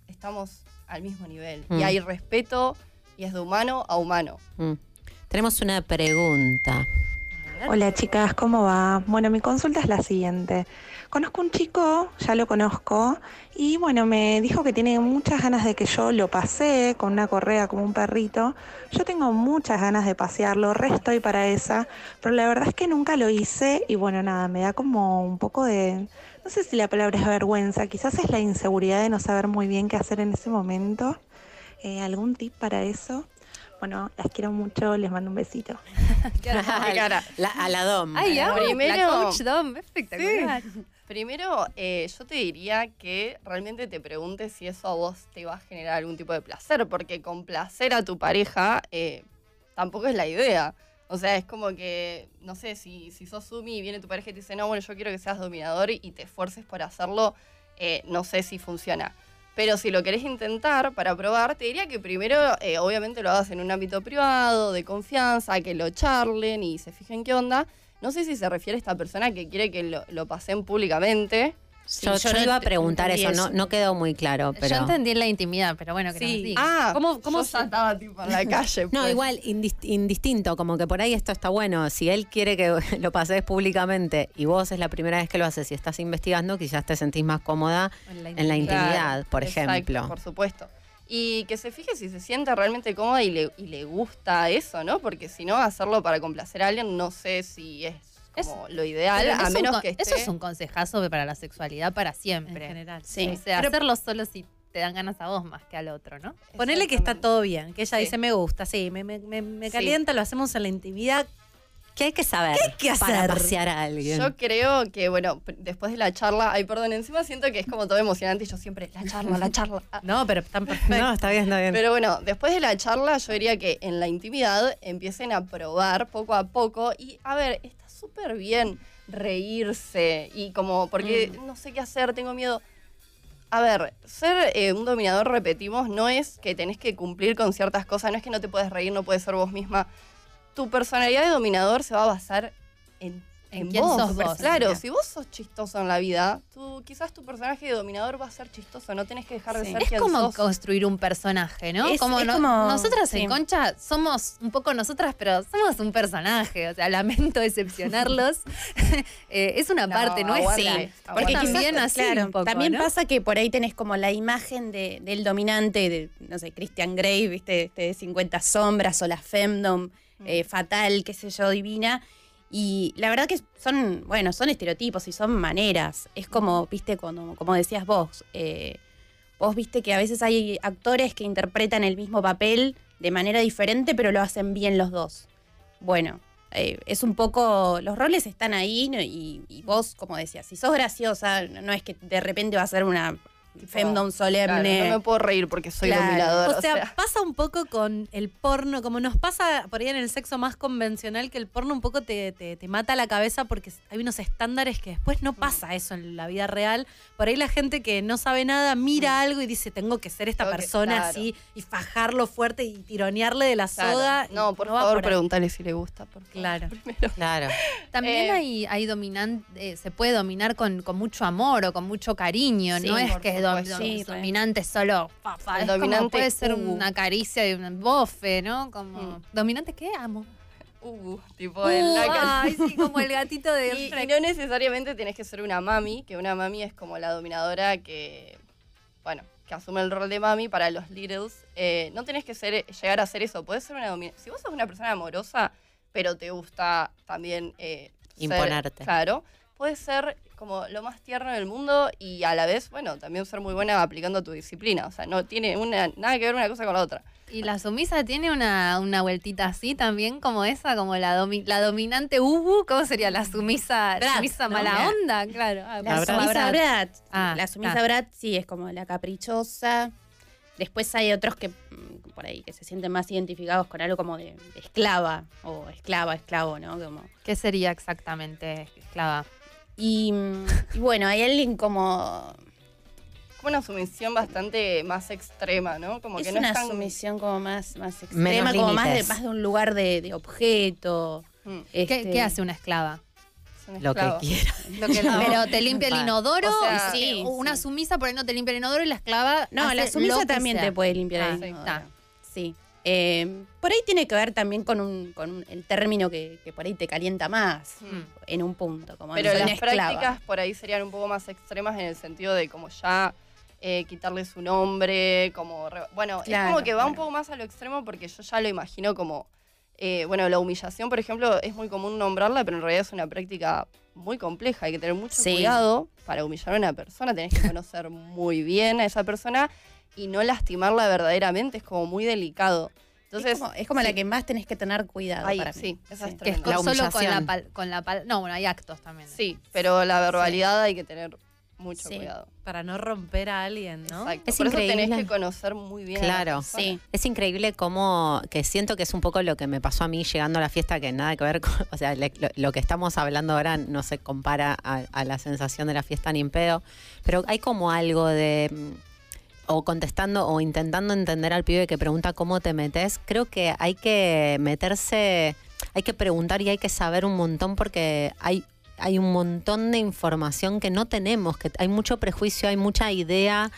estamos al mismo nivel. Mm. Y hay respeto y es de humano a humano. Mm. Tenemos una pregunta. Hola chicas, ¿cómo va? Bueno, mi consulta es la siguiente. Conozco un chico, ya lo conozco, y bueno, me dijo que tiene muchas ganas de que yo lo pasee con una correa como un perrito. Yo tengo muchas ganas de pasearlo, re estoy para esa, pero la verdad es que nunca lo hice y bueno, nada, me da como un poco de, no sé si la palabra es vergüenza, quizás es la inseguridad de no saber muy bien qué hacer en ese momento. Eh, ¿Algún tip para eso? Bueno, las quiero mucho, les mando un besito. La- a la DOM. Ay, amo, Primero- la coach Dom, espectacular. Primero, eh, yo te diría que realmente te preguntes si eso a vos te va a generar algún tipo de placer, porque complacer a tu pareja eh, tampoco es la idea. O sea, es como que, no sé, si, si sos Sumi y viene tu pareja y te dice, no, bueno, yo quiero que seas dominador y te esfuerces por hacerlo, eh, no sé si funciona. Pero si lo querés intentar para probar, te diría que primero, obviamente, lo hagas en un ámbito privado, de confianza, que lo charlen y se fijen qué onda. No sé si se refiere a esta persona que quiere que lo, lo pasen públicamente. yo, yo iba a preguntar eso, no, no quedó muy claro, pero... Yo entendí la intimidad, pero bueno, que Sí. nos diga. Ah, ¿Cómo, cómo tipo en la calle. No, pues. igual indis- indistinto, como que por ahí esto está bueno. Si él quiere que lo pases públicamente y vos es la primera vez que lo haces y estás investigando, quizás te sentís más cómoda En la en la intimidad, por exacto, ejemplo. Por supuesto. Y que se fije si se siente realmente cómoda y le, y le gusta eso, ¿no? Porque si no, hacerlo para complacer a alguien no sé si es como lo ideal, a un menos que esté... Eso es un consejazo para la sexualidad para siempre. En general. Sí. O Sí. sea, Pero- hacerlo solo si te dan ganas a vos más que al otro, ¿no? Ponele que está todo bien, que ella Sí. dice me gusta, sí, me, me, me- me Sí. calienta, lo hacemos en la intimidad. ¿Qué hay que saber ¿Qué hay que hacer? para pasear a alguien? Yo creo que, bueno, después de la charla, ay, perdón, encima siento que es como todo emocionante y yo siempre, la charla, la charla. Ah. No, pero. No, está bien, está bien. Pero bueno, después de la charla, yo diría que en la intimidad empiecen a probar poco a poco y, a ver, está súper bien reírse y como, porque no sé qué hacer, tengo miedo. A ver, ser eh, un dominador, repetimos, no es que tenés que cumplir con ciertas cosas, no es que no te puedes reír, no puedes ser vos misma. Tu personalidad de dominador se va a basar en ¿En quién sos vos? Claro, si vos sos chistoso en la vida, tú, quizás tu personaje de dominador va a ser chistoso, no tenés que dejar de Sí. ser Es quien como sos. construir un personaje, ¿no? Es- como es no- como- nosotras sí. en Concha somos un poco nosotras, pero somos un personaje. O sea, lamento decepcionarlos. Eh, es una No, parte nuestra. aguante, Porque Porque también quizás, así claro, un poco, también ¿no? pasa que por ahí tenés como la imagen de- del dominante, de, no sé, Christian Grey, viste, este de 50 sombras o la femdom eh, fatal, qué sé yo, divina. Y la verdad que son, bueno, son estereotipos y son maneras. Es como, viste, cuando, como decías vos, eh, vos viste que a veces hay actores que interpretan el mismo papel de manera diferente, pero lo hacen bien los dos. Bueno, eh, es un poco, los roles están ahí ¿no? y, y vos, como decías, si sos graciosa, no no es que de repente va a ser una femdom solemne. Claro, no me puedo reír porque soy Claro. dominador. O sea, pasa un poco con el porno, como nos pasa por ahí en el sexo más convencional, que el porno un poco te, te- te mata la cabeza porque hay unos estándares que después no pasa eso en la vida real. Por ahí la gente que no sabe nada mira algo y dice, tengo que ser esta Tengo que- persona claro. así y fajarlo fuerte y tironearle de la Claro. soga. y No, por favor, por ahí. pregúntale si le gusta. Por favor. Claro. Claro. También Eh, hay, hay dominan- eh, se puede dominar con, con mucho amor o con mucho cariño. Sí, no es por que dom- dom- Sí, re. dominante solo. El es como dominante, puede ser uh. una caricia de un bofe, ¿no? Como. Mm. ¿Dominante qué? Amo. Uh, tipo Uh, el la- ay, sí, como el gatito de y, no necesariamente tenés que ser una mami, que una mami es como la dominadora que, bueno, que asume el rol de mami para los littles. Eh, no tenés que ser, llegar a ser eso. Puedes ser una dominadora. Si vos sos una persona amorosa, pero te gusta también eh, ser- Imponerte. claro. Puedes ser como lo más tierno del mundo y a la vez, bueno, también ser muy buena aplicando tu disciplina. O sea, no tiene una, nada que ver una cosa con la otra. Y la sumisa tiene una, una vueltita así también, como esa, como la, domi- la dominante Ubu. ¿Cómo sería la sumisa, Brat, sumisa ¿no? mala onda? Claro. Ah, La sumisa Brat. Ah, la sumisa ah. Brat sí es como la caprichosa. Después hay otros que mm, por ahí que se sienten más identificados con algo como de, de esclava o esclava, esclavo, ¿no? Como, ¿Qué sería exactamente esclava? Y, y bueno, hay alguien como Como una sumisión bastante más extrema, ¿no? Como es que no una es tan... sumisión como más, más Menos extrema, como más de, más de un lugar de, de objeto. Mm. ¿Qué, Este, qué hace una esclava? Es Lo que quiera. Lo que- pero te limpia el inodoro. O sea, sí, una sí. sumisa por ahí no te limpia el inodoro y la esclava. No, hace la lo sumisa que también sea. te puede limpiar Ah, el sí, inodoro. está. Sí. Eh, por ahí tiene que ver también con, un, con un- el término que, que por ahí te calienta más Mm. en un punto. Como Pero las esclava. prácticas por ahí serían un poco más extremas en el sentido de como ya eh, quitarle su nombre, como... re- bueno, es como que va un poco más a lo extremo porque yo ya lo imagino como... eh, bueno, la humillación, por ejemplo, es muy común nombrarla, pero en realidad es una práctica muy compleja. Hay que tener mucho Sí. cuidado para humillar a una persona. Tenés que conocer muy bien a esa persona y no lastimarla verdaderamente. Es como muy delicado. Entonces, es como, es como sí. la que más tenés que tener cuidado Ahí, para mí. sí, esa es Que es. La solo con la, pal- con la pal- No, bueno, hay actos también. Sí, pero la verbalidad hay que tener mucho Sí. cuidado. Para no romper a alguien, ¿no? Exacto. Es Por eso tenés que conocer muy bien. a la Claro. persona. Sí. Es increíble cómo, que siento que es un poco lo que me pasó a mí llegando a la fiesta, que nada que ver con, o sea, le- lo, lo que estamos hablando ahora no se compara a, a la sensación de la fiesta ni en pedo, pero hay como algo de, o contestando o intentando entender al pibe que pregunta cómo te metes, creo que hay que meterse, hay que preguntar y hay que saber un montón porque hay hay un montón de información que no tenemos, que hay mucho prejuicio, hay mucha idea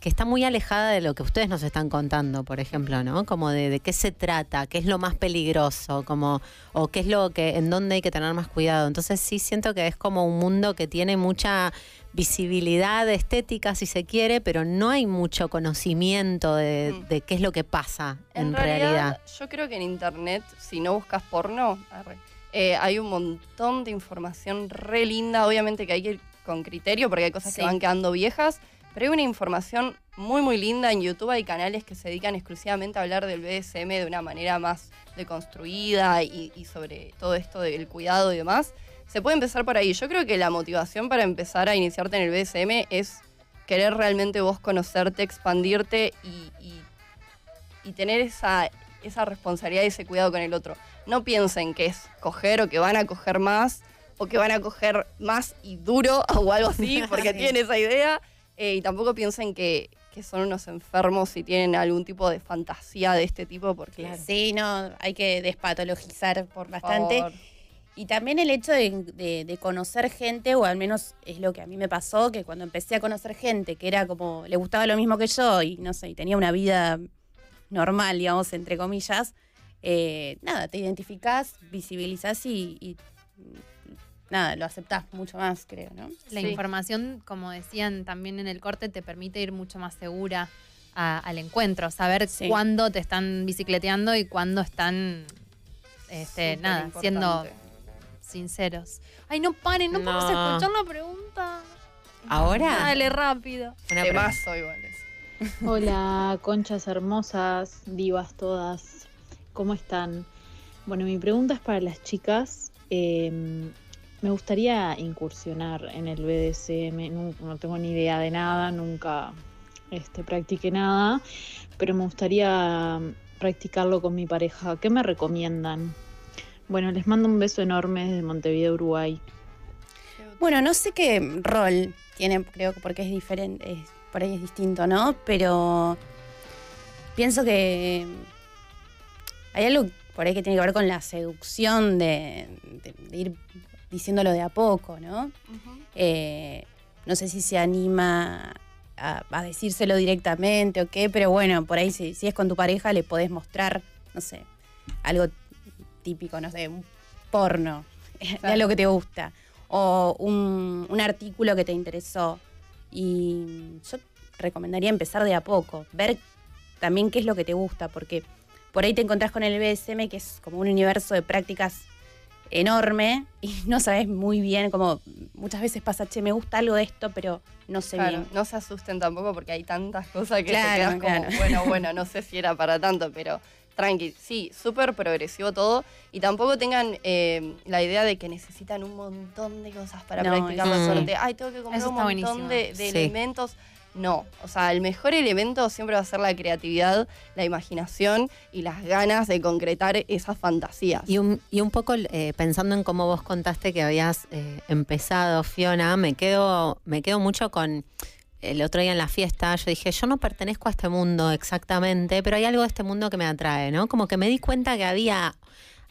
que está muy alejada de lo que ustedes nos están contando, por ejemplo, ¿no? Como de, de qué se trata, qué es lo más peligroso, como, o qué es lo que, en dónde hay que tener más cuidado. Entonces sí siento que es como un mundo que tiene mucha visibilidad estética, si se quiere, pero no hay mucho conocimiento de, Mm. de qué es lo que pasa en, En realidad. realidad, yo creo que en internet, si no buscas porno, arre, eh, hay un montón de información re linda. Obviamente que hay que ir con criterio porque hay cosas Sí. que van quedando viejas, pero hay una información muy, muy linda. En YouTube hay canales que se dedican exclusivamente a hablar del BDSM de una manera más deconstruida y, y sobre todo esto del cuidado y demás. Se puede empezar por ahí. Yo creo que la motivación para empezar a iniciarte en el BDSM es querer realmente vos conocerte, expandirte y, y- y tener esa, esa responsabilidad y ese cuidado con el otro. No piensen que es coger o que van a coger más o que van a coger más y duro o algo así, porque tienen esa idea. Eh, y tampoco piensen que, que son unos enfermos si tienen algún tipo de fantasía de este tipo, porque Sí, no, hay que despatologizar por bastante. Y también el hecho de, de- de conocer gente, o al menos es lo que a mí me pasó, que cuando empecé a conocer gente que era como, le gustaba lo mismo que yo y no sé, y tenía una vida normal, digamos, entre comillas, eh, nada, te identificás, visibilizás y, y, nada, lo aceptás mucho más, creo, ¿no? La Sí. información, como decían también en el corte, te permite ir mucho más segura a- al encuentro, saber Sí. cuándo te están bicicleteando y cuándo están, este, Súper nada, siendo sinceros. Ay, no paren, no, podemos No. escuchar la pregunta. ¿Ahora? Dale, rápido. Una igual es. Hola, conchas hermosas, divas todas, ¿cómo están? Bueno, mi pregunta es para las chicas. Eh, me gustaría incursionar en el BDSM, no, tengo ni idea de nada, nunca este, practiqué nada, pero me gustaría practicarlo con mi pareja. ¿Qué me recomiendan? Bueno, les mando un beso enorme desde Montevideo, Uruguay. Bueno, no sé qué rol tiene, creo que porque es diferente, por ahí es distinto, ¿no? Pero pienso que hay algo por ahí que tiene que ver con la seducción de, de- de ir diciéndolo de a poco, ¿no? Eh, no sé si se anima a, a decírselo directamente o qué, pero bueno, por ahí si, si es con tu pareja le podés mostrar, no sé, algo típico, no sé, un porno, de algo que te gusta, o un, un artículo que te interesó. Y yo recomendaría empezar de a poco, ver también qué es lo que te gusta, porque por ahí te encontrás con el BSM, que es como un universo de prácticas enorme y no sabes muy bien, como muchas veces pasa, che, me gusta algo de esto, pero no sé Claro, bien. no se asusten tampoco porque hay tantas cosas que Claro, te quedas como, bueno, bueno, no sé si era para tanto, pero tranqui, sí, súper progresivo todo y tampoco tengan eh, la idea de que necesitan un montón de cosas para No, practicar la suerte. Ay, tengo que comprar un montón buenísimo. de, de Sí. elementos. No, o sea, el mejor elemento siempre va a ser la creatividad, la imaginación y las ganas de concretar esas fantasías. Y un, y un poco eh, pensando en cómo vos contaste que habías eh, empezado, Fiona, me quedo, me quedo mucho con el otro día en la fiesta, yo dije, yo no pertenezco a este mundo exactamente, pero hay algo de este mundo que me atrae, ¿no? Como que me di cuenta que había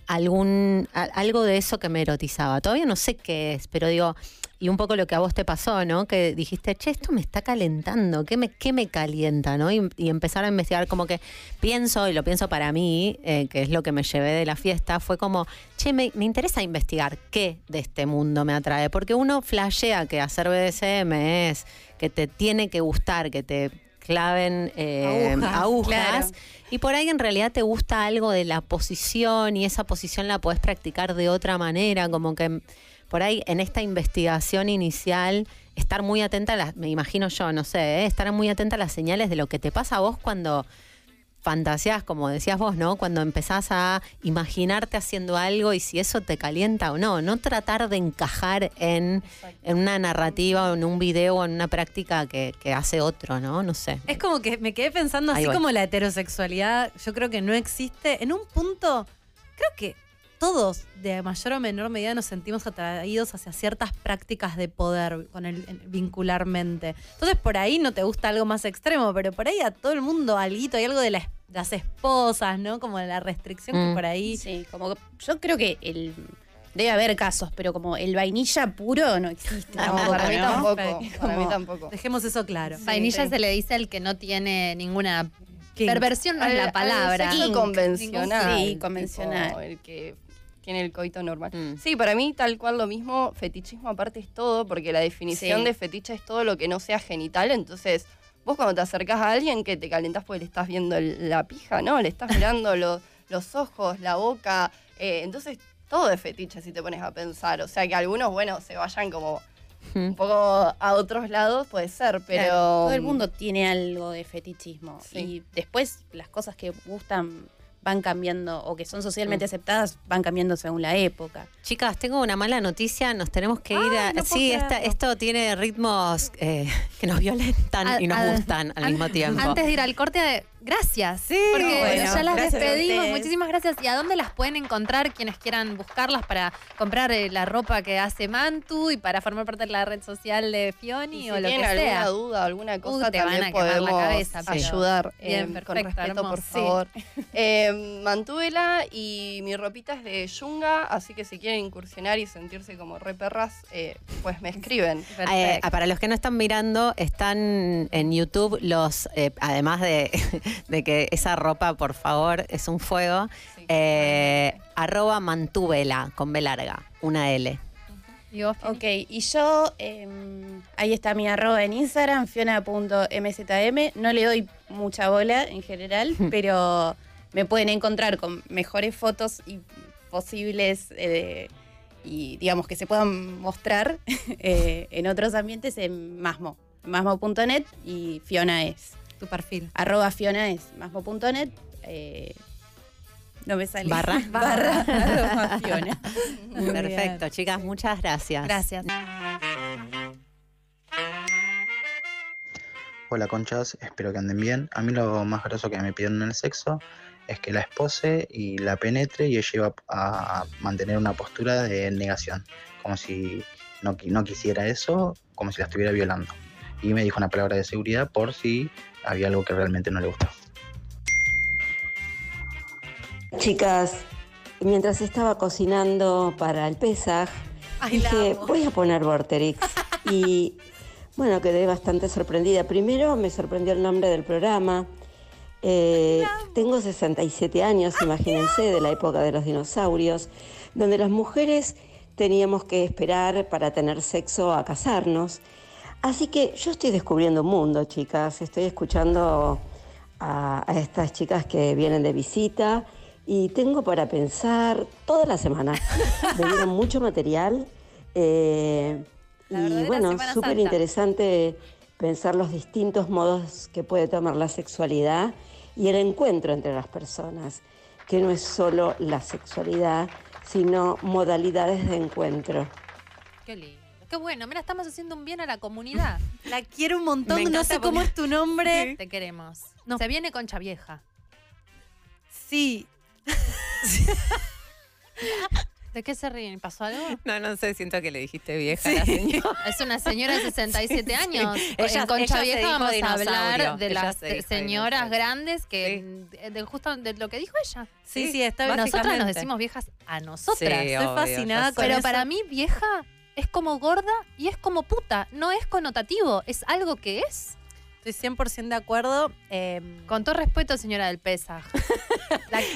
algún algo de eso que me erotizaba. Todavía no sé qué es, pero digo, y un poco lo que a vos te pasó, ¿no? Que dijiste, che, esto me está calentando, ¿qué me, qué me calienta, ¿no? Y, y empezar a investigar, como que pienso, y lo pienso para mí, eh, que es lo que me llevé de la fiesta, fue como, che, me, me interesa investigar qué de este mundo me atrae, porque uno flashea que hacer BDSM es que te tiene que gustar, que te claven eh, Agujas, agujas, claro. y por ahí en realidad te gusta algo de la posición y esa posición la podés practicar de otra manera, como que por ahí en esta investigación inicial estar muy atenta a las, me imagino yo, no sé, ¿eh? estar muy atenta a las señales de lo que te pasa a vos cuando fantasías, como decías vos, ¿no? Cuando empezás a imaginarte haciendo algo y si eso te calienta o no. No tratar de encajar en, en una narrativa o en un video o en una práctica que, que hace otro, ¿no? No sé. Es como que me quedé pensando Ahí así voy. como la heterosexualidad, yo creo que no existe. En un punto, creo que todos, de mayor o menor medida, nos sentimos atraídos hacia ciertas prácticas de poder con el, en- vincularmente. Entonces, por ahí no te gusta algo más extremo, pero por ahí a todo el mundo alguito, hay algo de las, las esposas, ¿no? Como la restricción que Mm. por ahí. Sí, como que yo creo que el debe haber casos, pero como el vainilla puro no existe. No, para mí ¿no? tampoco. Perfecto. Para mí Como- tampoco. Dejemos eso claro. Vainilla Sí. se le dice al que no tiene ninguna Kink. perversión, no es la al palabra. sexo Kink. convencional. Sí, tipo, convencional. el que tiene el coito normal. Mm. Sí, para mí tal cual lo mismo, fetichismo aparte es todo, porque la definición Sí. de fetiche es todo lo que no sea genital, entonces vos cuando te acercás a alguien que te calentás porque le estás viendo el- la pija, ¿no? Le estás mirando los, los ojos, la boca, eh, entonces todo es fetiche si te pones a pensar, o sea que algunos, bueno, se vayan como un poco a otros lados, puede ser, pero... Claro, todo el mundo tiene algo de fetichismo. Sí. Y después las cosas que gustan van cambiando o que son socialmente Mm. aceptadas van cambiando según la época. Chicas, tengo una mala noticia, nos tenemos que ir a... no sí, esta- esto tiene ritmos eh, que nos violentan A- y nos a- gustan al mismo tiempo. Antes de ir al corte, Gracias. Sí, porque bueno, ya las despedimos. Muchísimas gracias. ¿Y a dónde las pueden encontrar quienes quieran buscarlas para comprar eh, la ropa que hace Mantu y para formar parte de la red social de Fioni Y o si lo que tienen alguna sea? duda, alguna cosa, Uh, te van también a quemar la podemos cabeza, pero- ayudar. Bien, eh, con perfecto, respeto, por hermoso. Sí. favor. Eh, mantúela y mi ropita es de Yunga, así que si quieren incursionar y sentirse como re perras, eh, pues me escriben. Eh, para los que no están mirando, están en YouTube los, eh, además de, de que esa ropa, por favor, es un fuego, eh, arroba mantúvela con B larga, una L. Ok, y yo, em, ahí está mi arroba en Instagram, fiona.mzm. No le doy mucha bola en general, pero me pueden encontrar con mejores fotos y posibles eh, y digamos que se puedan mostrar eh, en otros ambientes en Masmo, masmo.net y Fiona es. Tu perfil. Arroba Fiona es, masmo.net. eh, no me sale. Barra. Barra. arroba Fiona. Perfecto, chicas, muchas gracias. Gracias. Hola conchas, espero que anden bien. A mí lo más groso que me pidieron en el sexo es que la espose y la penetre y ella iba a mantener una postura de negación, como si no, no quisiera eso, como si la estuviera violando. Y me dijo una palabra de seguridad por si había algo que realmente no le gustaba. Chicas, mientras estaba cocinando para el Pesaj, dije, voy a poner Vorterix. Y bueno, quedé bastante sorprendida. Primero me sorprendió el nombre del programa. Eh, tengo 67 años, imagínense, de la época de los dinosaurios, donde las mujeres teníamos que esperar para tener sexo a casarnos. Así que yo estoy descubriendo un mundo, chicas. Estoy escuchando a, a estas chicas que vienen de visita y tengo para pensar toda la semana. Me dieron mucho material eh, y bueno, súper interesante pensar los distintos modos que puede tomar la sexualidad y el encuentro entre las personas, que no es solo la sexualidad, sino modalidades de encuentro. Qué lindo. Qué bueno. Mira, estamos haciendo un bien a la comunidad. La quiero un montón, no sé cómo porque- es tu nombre. Te queremos. Se viene Concha Vieja. Sí. ¿De qué se ríen? ¿Pasó algo? No, no sé, siento que le dijiste vieja a la señora. Es una señora de 67 años. Ella- en Concha ella Vieja vamos a hablar de Ella las se señoras grandes que de, de justo de lo que dijo ella. Sí, sí, está bien. Nosotras nos decimos viejas a nosotras. Sí, Estoy obvio, fascinada con Pero eso. para mí vieja es como gorda y es como puta. No es connotativo, es algo que es. Estoy 100% de acuerdo. eh, Con todo respeto, señora del Pesa.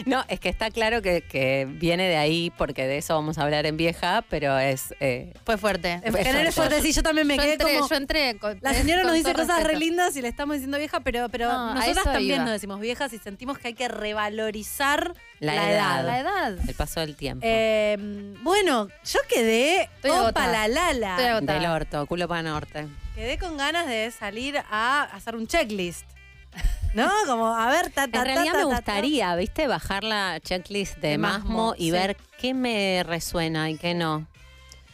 No, es que está claro que, que viene de ahí, porque de eso vamos a hablar en vieja, pero es. eh, Fue fuerte. En general es fuerte, sí, yo también me Yo quedé entré- como... yo entré con- La señora nos dice cosas re respeto. lindas y le estamos diciendo vieja, pero, pero No, nosotras también iba. nos decimos viejas y sentimos que hay que revalorizar la, la, edad, edad. La edad. El paso del tiempo. Eh, bueno, yo quedé Estoy opa la lala. Del orto, culo para norte. Quedé con ganas de salir a hacer un checklist. ¿No? Como, a ver, ta, ta, En realidad ta, me ta, ta, gustaría, ¿viste? Bajar la checklist de, De Masmo, y sí. ver qué me resuena y qué no.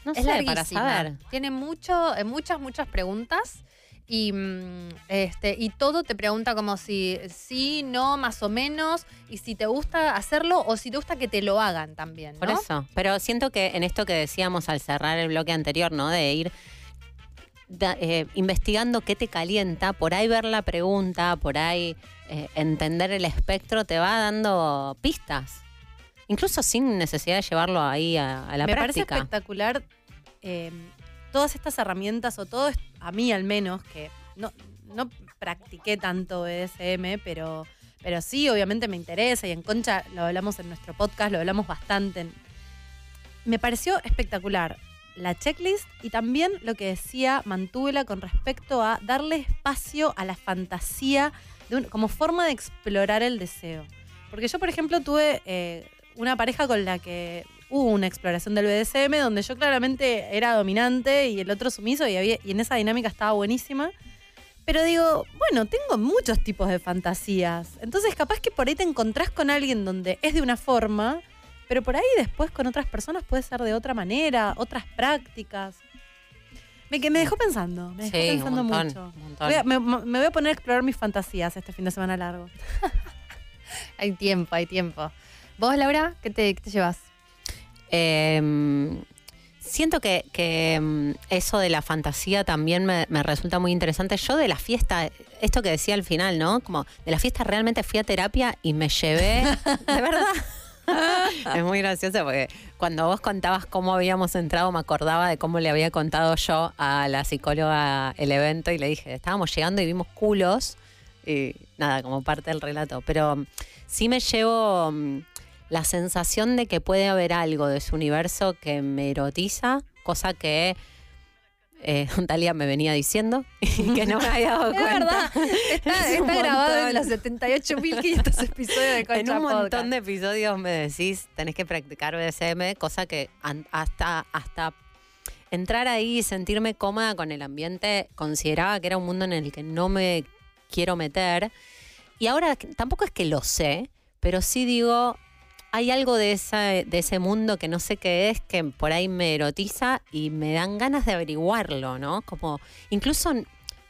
No es sé, para saber. Tiene mucho, eh, muchas, muchas preguntas. Y, mm, este, y todo te pregunta como si sí, no, más o menos, y si te gusta hacerlo o si te gusta que te lo hagan también. ¿no? Por eso. Pero siento que en esto que decíamos al cerrar el bloque anterior, ¿no? De ir da- eh, investigando qué te calienta, por ahí ver la pregunta, por ahí eh, entender el espectro, te va dando pistas. Incluso sin necesidad de llevarlo ahí a, a la Me parece práctica. espectacular eh, todas estas herramientas, o todo, a mí al menos, que no, no practiqué tanto BDSM, pero, pero sí, obviamente me interesa, y en Concha lo hablamos en nuestro podcast, lo hablamos bastante. Me pareció espectacular la checklist y también lo que decía Mantúbela con respecto a darle espacio a la fantasía como forma de explorar el deseo. Porque yo, por ejemplo, tuve eh, una pareja con la que hubo una exploración del BDSM donde yo claramente era dominante y el otro sumiso y, había, y en esa dinámica estaba buenísima. Pero digo, bueno, tengo muchos tipos de fantasías. Entonces capaz que por ahí te encontrás con alguien donde es de una forma, pero por ahí después con otras personas puede ser de otra manera, otras prácticas. Me, que me dejó pensando, me dejó Sí, un pensando montón, mucho. un montón. Voy a- me, me voy a poner a explorar mis fantasías este fin de semana largo. Hay tiempo, hay tiempo. ¿Vos, Laura, qué te, qué te llevas? Eh, siento que, que, mm, eso de la fantasía también me, me resulta muy interesante. Yo de la fiesta, esto que decía al final, ¿no? Como de la fiesta realmente fui a terapia y me llevé, de verdad. Es muy gracioso porque cuando vos contabas cómo habíamos entrado, me acordaba de cómo le había contado yo a la psicóloga el evento y le dije, estábamos llegando y vimos culos y nada, como parte del relato. Pero mm, sí me llevo mm, la sensación de que puede haber algo de su universo que me erotiza, cosa que eh, Dalia me venía diciendo y que no me había dado Es cuenta. verdad, está, Es un está grabado en los 78.500 episodios de Concha En un Podcast. montón de episodios me decís, tenés que practicar BDSM, cosa que hasta, hasta entrar ahí y sentirme cómoda con el ambiente, consideraba que era un mundo en el que no me quiero meter. Y ahora tampoco es que lo sé, pero sí digo, hay algo de, esa, de ese mundo que no sé qué es, que por ahí me erotiza y me dan ganas de averiguarlo, ¿no? Como, incluso,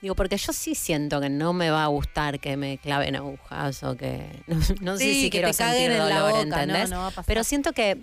digo, porque yo sí siento que no me va a gustar que me claven agujas o que, no, no sé si que quiero te sentir en la dolor, boca, no, no va a pasar. Pero siento que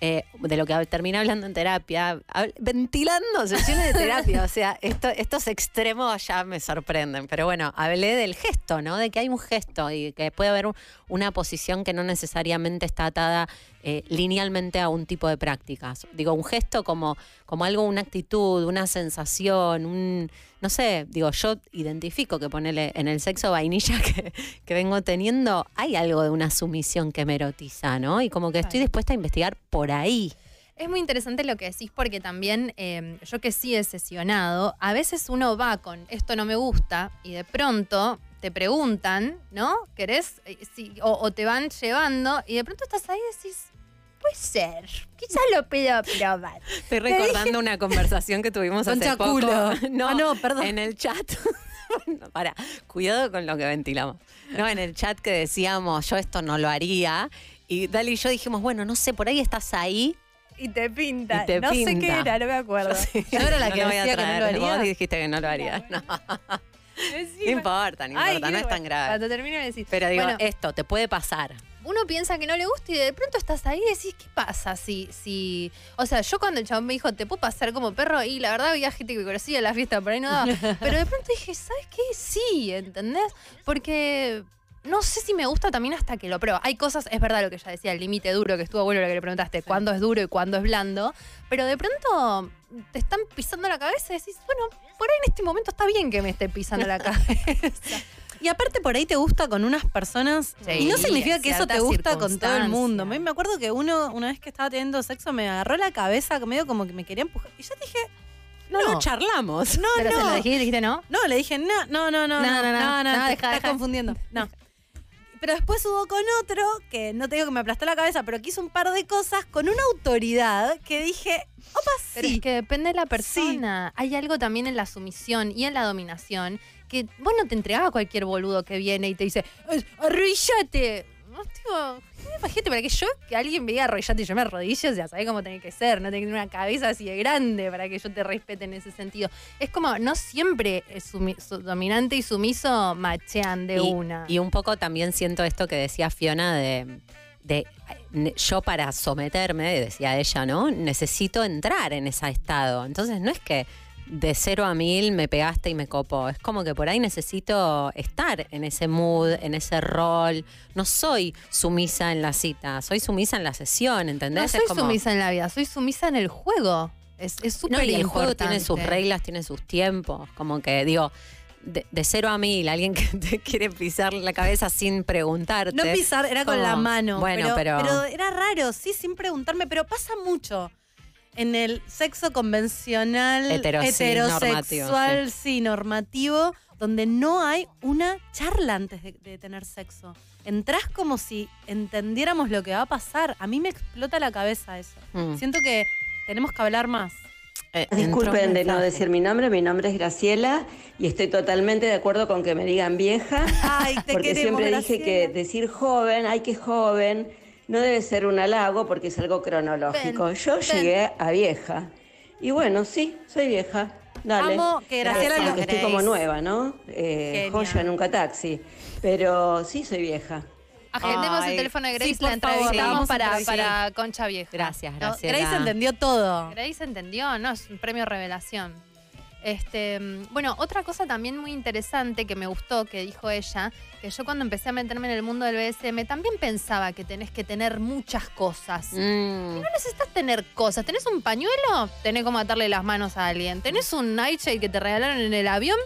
eh, de lo que terminé hablando en terapia, ventilando sesiones de terapia, o sea, esto- estos extremos ya me sorprenden, pero bueno, hablé del gesto, ¿no? De que hay un gesto y que puede haber un- una posición que no necesariamente está atada eh, linealmente a un tipo de prácticas. Digo, un gesto como, como algo, una actitud, una sensación, un, no sé, digo, yo identifico que ponele en el sexo vainilla que, que vengo teniendo, hay algo de una sumisión que me erotiza, ¿no? Y como que estoy dispuesta a investigar por ahí. Es muy interesante lo que decís porque también eh, yo que sí he sesionado, a veces uno va con esto no me gusta y de pronto te preguntan, ¿no? ¿Querés? Eh, o, o te van llevando y de pronto estás ahí y decís, puede ser, quizás lo puedo probar. Estoy recordando una conversación que tuvimos hace poco. culo. No, Ah, no, perdón. En el chat. Para, cuidado con lo que ventilamos. No, en el chat que decíamos, yo esto no lo haría. Y Dali y yo dijimos, bueno, no sé, por ahí estás ahí. Y te pinta. Y te no sé qué era, no me acuerdo. Sí. Yo era la No que lo voy a decía que no lo traer. haría. Vos dijiste que no lo harías. No, no importa, no importa, no es tan grave. Cuando termine me decís. Pero digo, Bueno, esto te puede pasar. Uno piensa que no le gusta y de pronto estás ahí y decís, ¿qué pasa si, si. O sea, yo cuando el chabón me dijo, ¿te puedo pasar como perro? Y la verdad había gente que conocía la fiesta, por ahí no daba. Pero de pronto dije, ¿sabes qué? Sí, ¿entendés? Porque. No sé si me gusta también hasta que lo pruebo. Hay cosas, es verdad lo que ya decía, el límite duro, que estuvo bueno lo que le preguntaste, cuándo es duro y cuándo es blando. Pero de pronto te están pisando la cabeza y decís, bueno, por ahí en este momento está bien que me esté pisando la cabeza. Y aparte por ahí te gusta con unas personas Sí, y no significa que eso te gusta con todo el mundo. Me me acuerdo que uno una vez que estaba teniendo sexo me agarró la cabeza medio como que me quería empujar y yo dije No, lo charlamos. no, Pero no. se lo dijiste, dijiste no. No, le dije, no, no, no, no, no, no, no, no, te deja, estás deja. confundiendo. No. Pero después hubo con otro que no te digo que me aplastó la cabeza, pero que hizo un par de cosas con una autoridad que dije, opa, Pero sí. es que depende de la persona. Hay algo también en la sumisión y en la dominación que vos no te entregás a cualquier boludo que viene y te dice, "Ay, arrodillate. No, tío, imagínate para que yo, que alguien me diga arrodillate y yo me arrodillo, o sea, sabés cómo tenés que ser, no tenés que tener una cabeza así de grande para que yo te respete en ese sentido. Es como, no siempre es sumi- su- dominante y sumiso machean de y, una. y un poco también siento esto que decía Fiona de, de yo para someterme, decía ella, ¿no? Necesito entrar en ese estado. Entonces no es que de cero a mil me pegaste y me copó. Es como que por ahí necesito estar en ese mood, en ese rol. No soy sumisa en la cita, soy sumisa en la sesión, ¿entendés? no Es soy como- sumisa en la vida, soy sumisa en el juego. Es es súper No, y el juego tiene sus reglas, tiene sus tiempos. Como que, digo, de, de cero a mil, alguien que te quiere pisar la cabeza sin preguntarte. No pisar, era con como, la mano. Bueno, pero. pero era raro, sí, sin preguntarme, pero pasa mucho. En el sexo convencional, Hetero- sí, heterosexual, sí, normativo, donde no hay una charla antes de, de tener sexo. Entrás como si entendiéramos lo que va a pasar. A mí me explota la cabeza eso. Mm. Siento que tenemos que hablar más. Eh, Disculpen de no decir mi nombre, mi nombre es Graciela y estoy totalmente de acuerdo con que me digan vieja, Ay, te porque queremos, siempre dije que decir joven, ay que joven, no debe ser un halago porque es algo cronológico. Ven, Yo ven. llegué a vieja y bueno, sí, soy vieja. Dale. Amo que Graciela lo- Estoy como nueva, ¿no? Eh, joya nunca taxi. Pero sí soy vieja. Agendemos Ay, el teléfono de Grace, la entrevistamos para, para Concha Vieja. Gracias, ¿No? gracias. Grace entendió todo. Grace entendió, ¿no? Es un premio revelación. Este, mm, bueno, otra cosa también muy interesante que me gustó que dijo ella, que yo cuando empecé a meterme en el mundo del BSM también pensaba que tenés que tener muchas cosas. Mm. Y no necesitas tener cosas. ¿Tenés un pañuelo? Tenés como atarle las manos a alguien. ¿Tenés un nightshade que te regalaron en el avión?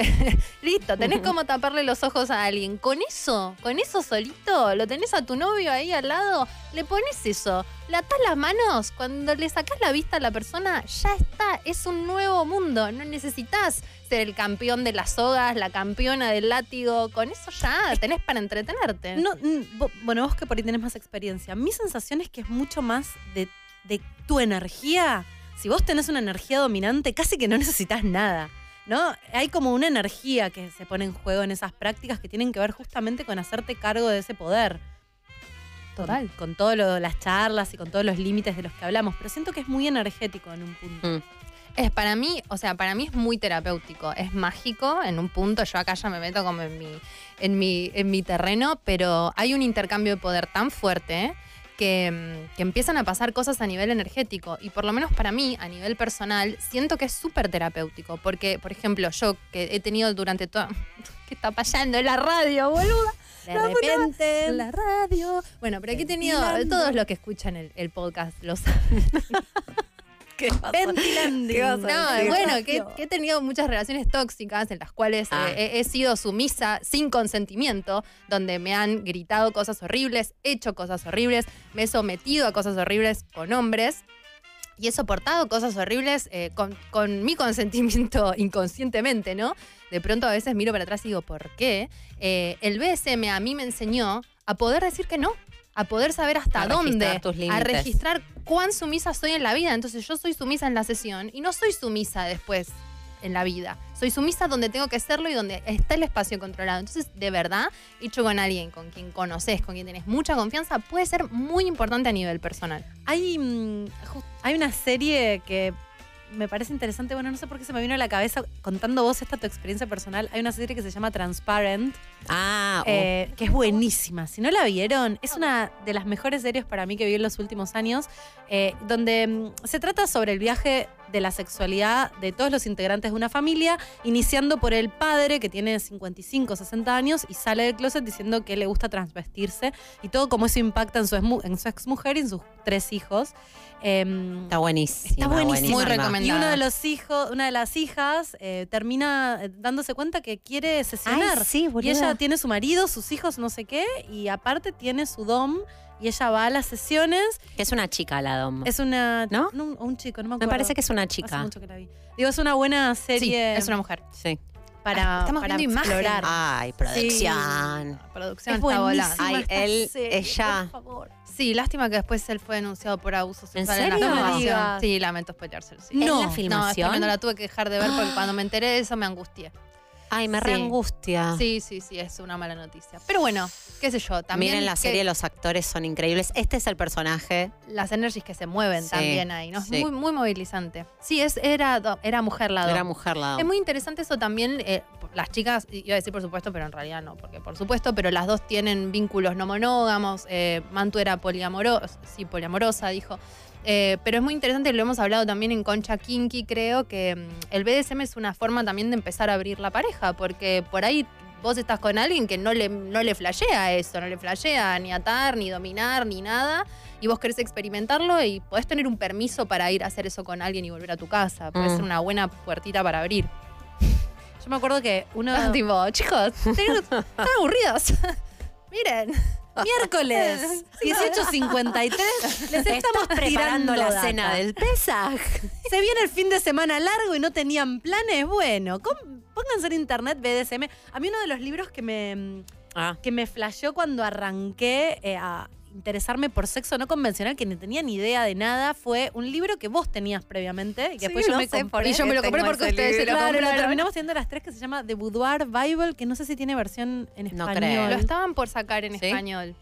Listo, tenés como taparle los ojos a alguien. Con eso, con eso solito, lo tenés a tu novio ahí al lado, le pones eso, le atás las manos, cuando le sacás la vista a la persona, ya está, es un nuevo mundo. No necesitas ser el campeón de las sogas, la campeona del látigo. Con eso ya tenés para entretenerte. No, bueno, vos que por ahí tenés más experiencia. Mi sensación es que es mucho más de, de tu energía. Si vos tenés una energía dominante, casi que no necesitas nada. ¿No? Hay como una energía que se pone en juego en esas prácticas que tienen que ver justamente con hacerte cargo de ese poder. Total. Con, con todas las charlas y con todos los límites de los que hablamos. Pero siento que es muy energético en un punto. Mm. Es para mí, o sea, para mí es muy terapéutico, es mágico en un punto, yo acá ya me meto como en mi, en mi, en mi terreno, pero hay un intercambio de poder tan fuerte que, mm, que empiezan a pasar cosas a nivel energético y por lo menos para mí, a nivel personal, siento que es súper terapéutico, porque, por ejemplo, yo que he tenido durante todo... ¿Qué está pasando en la radio, boluda? De No, repente. no, la radio. Bueno, pero aquí he tenido, todos los que escuchan el, el podcast lo saben. Ventilando. No, bueno, que, que he tenido muchas relaciones tóxicas en las cuales Ah. eh, he, he sido sumisa sin consentimiento, donde me han gritado cosas horribles, hecho cosas horribles, me he sometido a cosas horribles con hombres. Y he soportado cosas horribles eh, con, con mi consentimiento inconscientemente, ¿no? De pronto a veces miro para atrás y digo, ¿por qué? Eh, el BSM a mí me enseñó a poder decir que no, a poder saber hasta A dónde, a registrar cuán sumisa soy en la vida. Entonces yo soy sumisa en la sesión y no soy sumisa después en la vida. Soy sumisa donde tengo que serlo y donde está el espacio controlado. Entonces, de verdad, hecho con alguien con quien conoces, con quien tienes mucha confianza, puede ser muy importante a nivel personal. Hay, mm, hay una serie que me parece interesante, bueno, no sé por qué se me vino a la cabeza contando vos esta tu experiencia personal. Hay una serie que se llama Transparent, Ah, oh. eh, que es buenísima. Si no la vieron, es una de las mejores series para mí que vi en los últimos años, eh, donde mm, se trata sobre el viaje de la sexualidad de todos los integrantes de una familia, iniciando por el padre que tiene 55, 60 años y sale del closet diciendo que le gusta transvestirse y todo como eso impacta en su, en su exmujer y en sus tres hijos. Em, está buenísimo. Está buenísimo. Muy. Y uno de los hijos, una de las hijas, eh, termina eh, dándose cuenta que quiere sesionar. Ay, sí, y ella tiene su marido, sus hijos, no sé qué, y aparte tiene su dom. Y ella va a las sesiones. Que es una chica la Dom. Es una. ¿No? Un, un chico, no me Me acuerdo. parece que es una Hace chica. mucho que la vi. Digo, es una buena serie. es una mujer. Sí. Para, Ah, estamos para viendo imagen. explorar. Ay, producción. Producción Es está volando. buenísima Ay, esta él, serie, ella. por favor. Sí, lástima que después él fue denunciado por abuso ¿En sexual en, serio? la No me filmación. Sí, lamento spoileárselo. Sí. ¿En No. la No, es filmación? tremendo, la tuve que dejar de ver porque cuando me enteré de eso me angustié. Ay, me reangustia. Sí, sí, sí, es una mala noticia. Pero bueno, qué sé yo, también Miren la serie, los actores son increíbles. Este es el personaje. las energies que se mueven Sí, también ahí, ¿no? Es sí. muy, muy movilizante. Sí, es, era, era mujer la Era mujer la Es muy interesante eso también. eh, las chicas, iba a decir por supuesto, pero en realidad no, porque por supuesto, pero las dos tienen vínculos no monógamos. Eh, Mantu era poliamorosa, sí, poliamorosa, dijo. Eh, pero es muy interesante, lo hemos hablado también en Concha Kinky, creo que mm, el BDSM es una forma también de empezar a abrir la pareja, porque por ahí vos estás con alguien que no le, no le flashea eso, no le flashea ni atar, ni dominar, ni nada, y vos querés experimentarlo y podés tener un permiso para ir a hacer eso con alguien y volver a tu casa. Puede Mm. ser una buena puertita para abrir. Yo me acuerdo que uno. tipo, chicos, están aburridos. Miren. Miércoles, 18.53. Les estamos preparando tirando la data. cena del Pesaj. Se viene el fin de semana largo y no tenían planes. Bueno, pónganse en internet BDSM. A mí uno de los libros que me, Ah. que me flasheó cuando arranqué eh, a interesarme por sexo no convencional, que ni tenía ni idea de nada, fue un libro que vos tenías previamente y que Sí, después yo no me sé compré. Y yo me lo compré porque ustedes se lo Claro, compraron. terminamos teniendo las tres que se llama The Boudoir Bible, que no sé si tiene versión en No español. creo. Lo estaban por sacar en ¿Sí? español.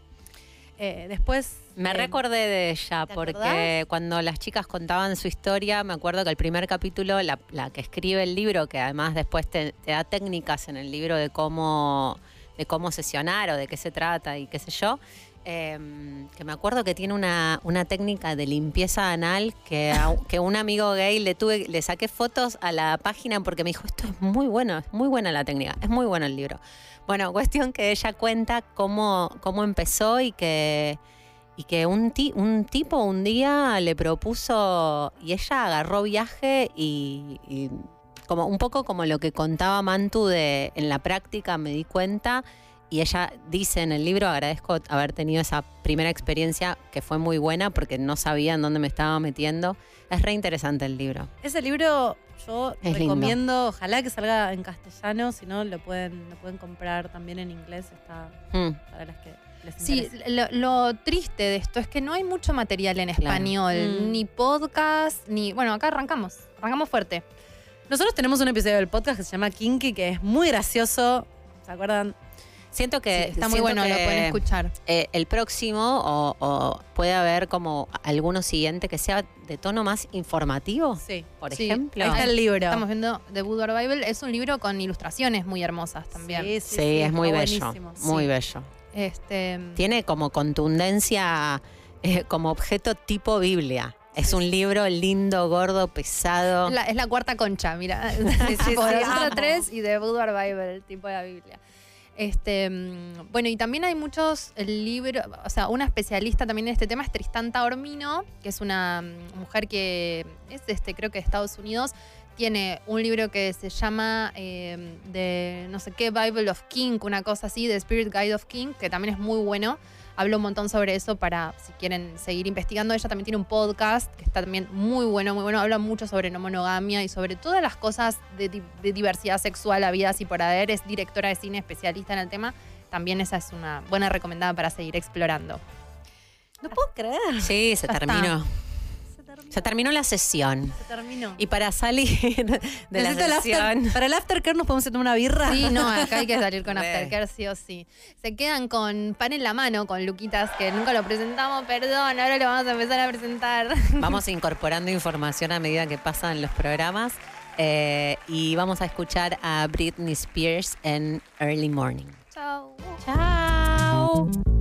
Eh, después. Me eh, recordé de ella ¿te porque acordás? cuando las chicas contaban su historia, me acuerdo que el primer capítulo, la, la que escribe el libro, que además después te, te da técnicas en el libro de cómo, de cómo sesionar o de qué se trata y qué sé yo, eh, que me acuerdo que tiene una, una técnica de limpieza anal que, a, que un amigo gay le tuve, le saqué fotos a la página porque me dijo, esto es muy bueno, es muy buena la técnica, es muy bueno el libro. Bueno, cuestión que ella cuenta cómo, cómo empezó y que, y que un, ti- un tipo un día le propuso y ella agarró viaje y, y como un poco como lo que contaba Mantu de en la práctica me di cuenta y ella dice en el libro agradezco haber tenido esa primera experiencia que fue muy buena porque no sabía en dónde me estaba metiendo. Es re interesante el libro. Ese libro yo Es lindo. recomiendo, ojalá que salga en castellano, si no lo pueden, lo pueden comprar también en inglés, está Mm. para las que les Sí, lo triste de esto es que no hay mucho material en español, Mm. ni podcast, ni. Bueno, acá arrancamos, arrancamos fuerte. Nosotros tenemos un episodio del podcast que se llama Kinky, que es muy gracioso. ¿Se acuerdan? Siento que Sí, está muy bueno, lo pueden escuchar. eh, el próximo o, o puede haber como alguno siguiente que sea de tono más informativo. Sí. Por Sí, ejemplo. Ahí está el libro. Estamos viendo The Boudoir Bible. Es un libro con ilustraciones muy hermosas también. Sí, Sí, es muy bello. buenísimo. Muy Sí. bello. Este, Tiene como contundencia eh, como objeto tipo Biblia. Es un libro lindo, gordo, pesado. es, la, es la cuarta concha, mira. sí, sí, amo. tres y The Boudoir Bible, el tipo de la Biblia. Este, mm, bueno, y también hay muchos libros, o sea, una especialista también en este tema es Tristán Taormino, que es una mm, mujer que es, este, creo que de Estados Unidos. Tiene un libro que se llama eh, de no sé qué, Bible of King, una cosa así, The Spirit Guide of King, que también es muy bueno. Hablo un montón sobre eso para si quieren seguir investigando. Ella también tiene un podcast que está también muy bueno, muy bueno. Habla mucho sobre no monogamia y sobre todas las cosas de, di- de diversidad sexual, habidas y por haber. Es directora de cine, especialista en el tema. También esa es una buena recomendada para seguir explorando. No puedo creer. Sí, se Ya está. Se terminó la sesión. Se terminó. Y para salir de la Necesito el after- sesión. para el aftercare nos podemos tomar una birra. Sí, no, acá hay que salir con Re. Aftercare sí o sí. Se quedan con pan en la mano con Luquitas, que nunca lo presentamos, perdón, ahora lo vamos a empezar a presentar. Vamos incorporando información a medida que pasan los programas. eh, y vamos a escuchar a Britney Spears en Early Morning. Chao. Chao.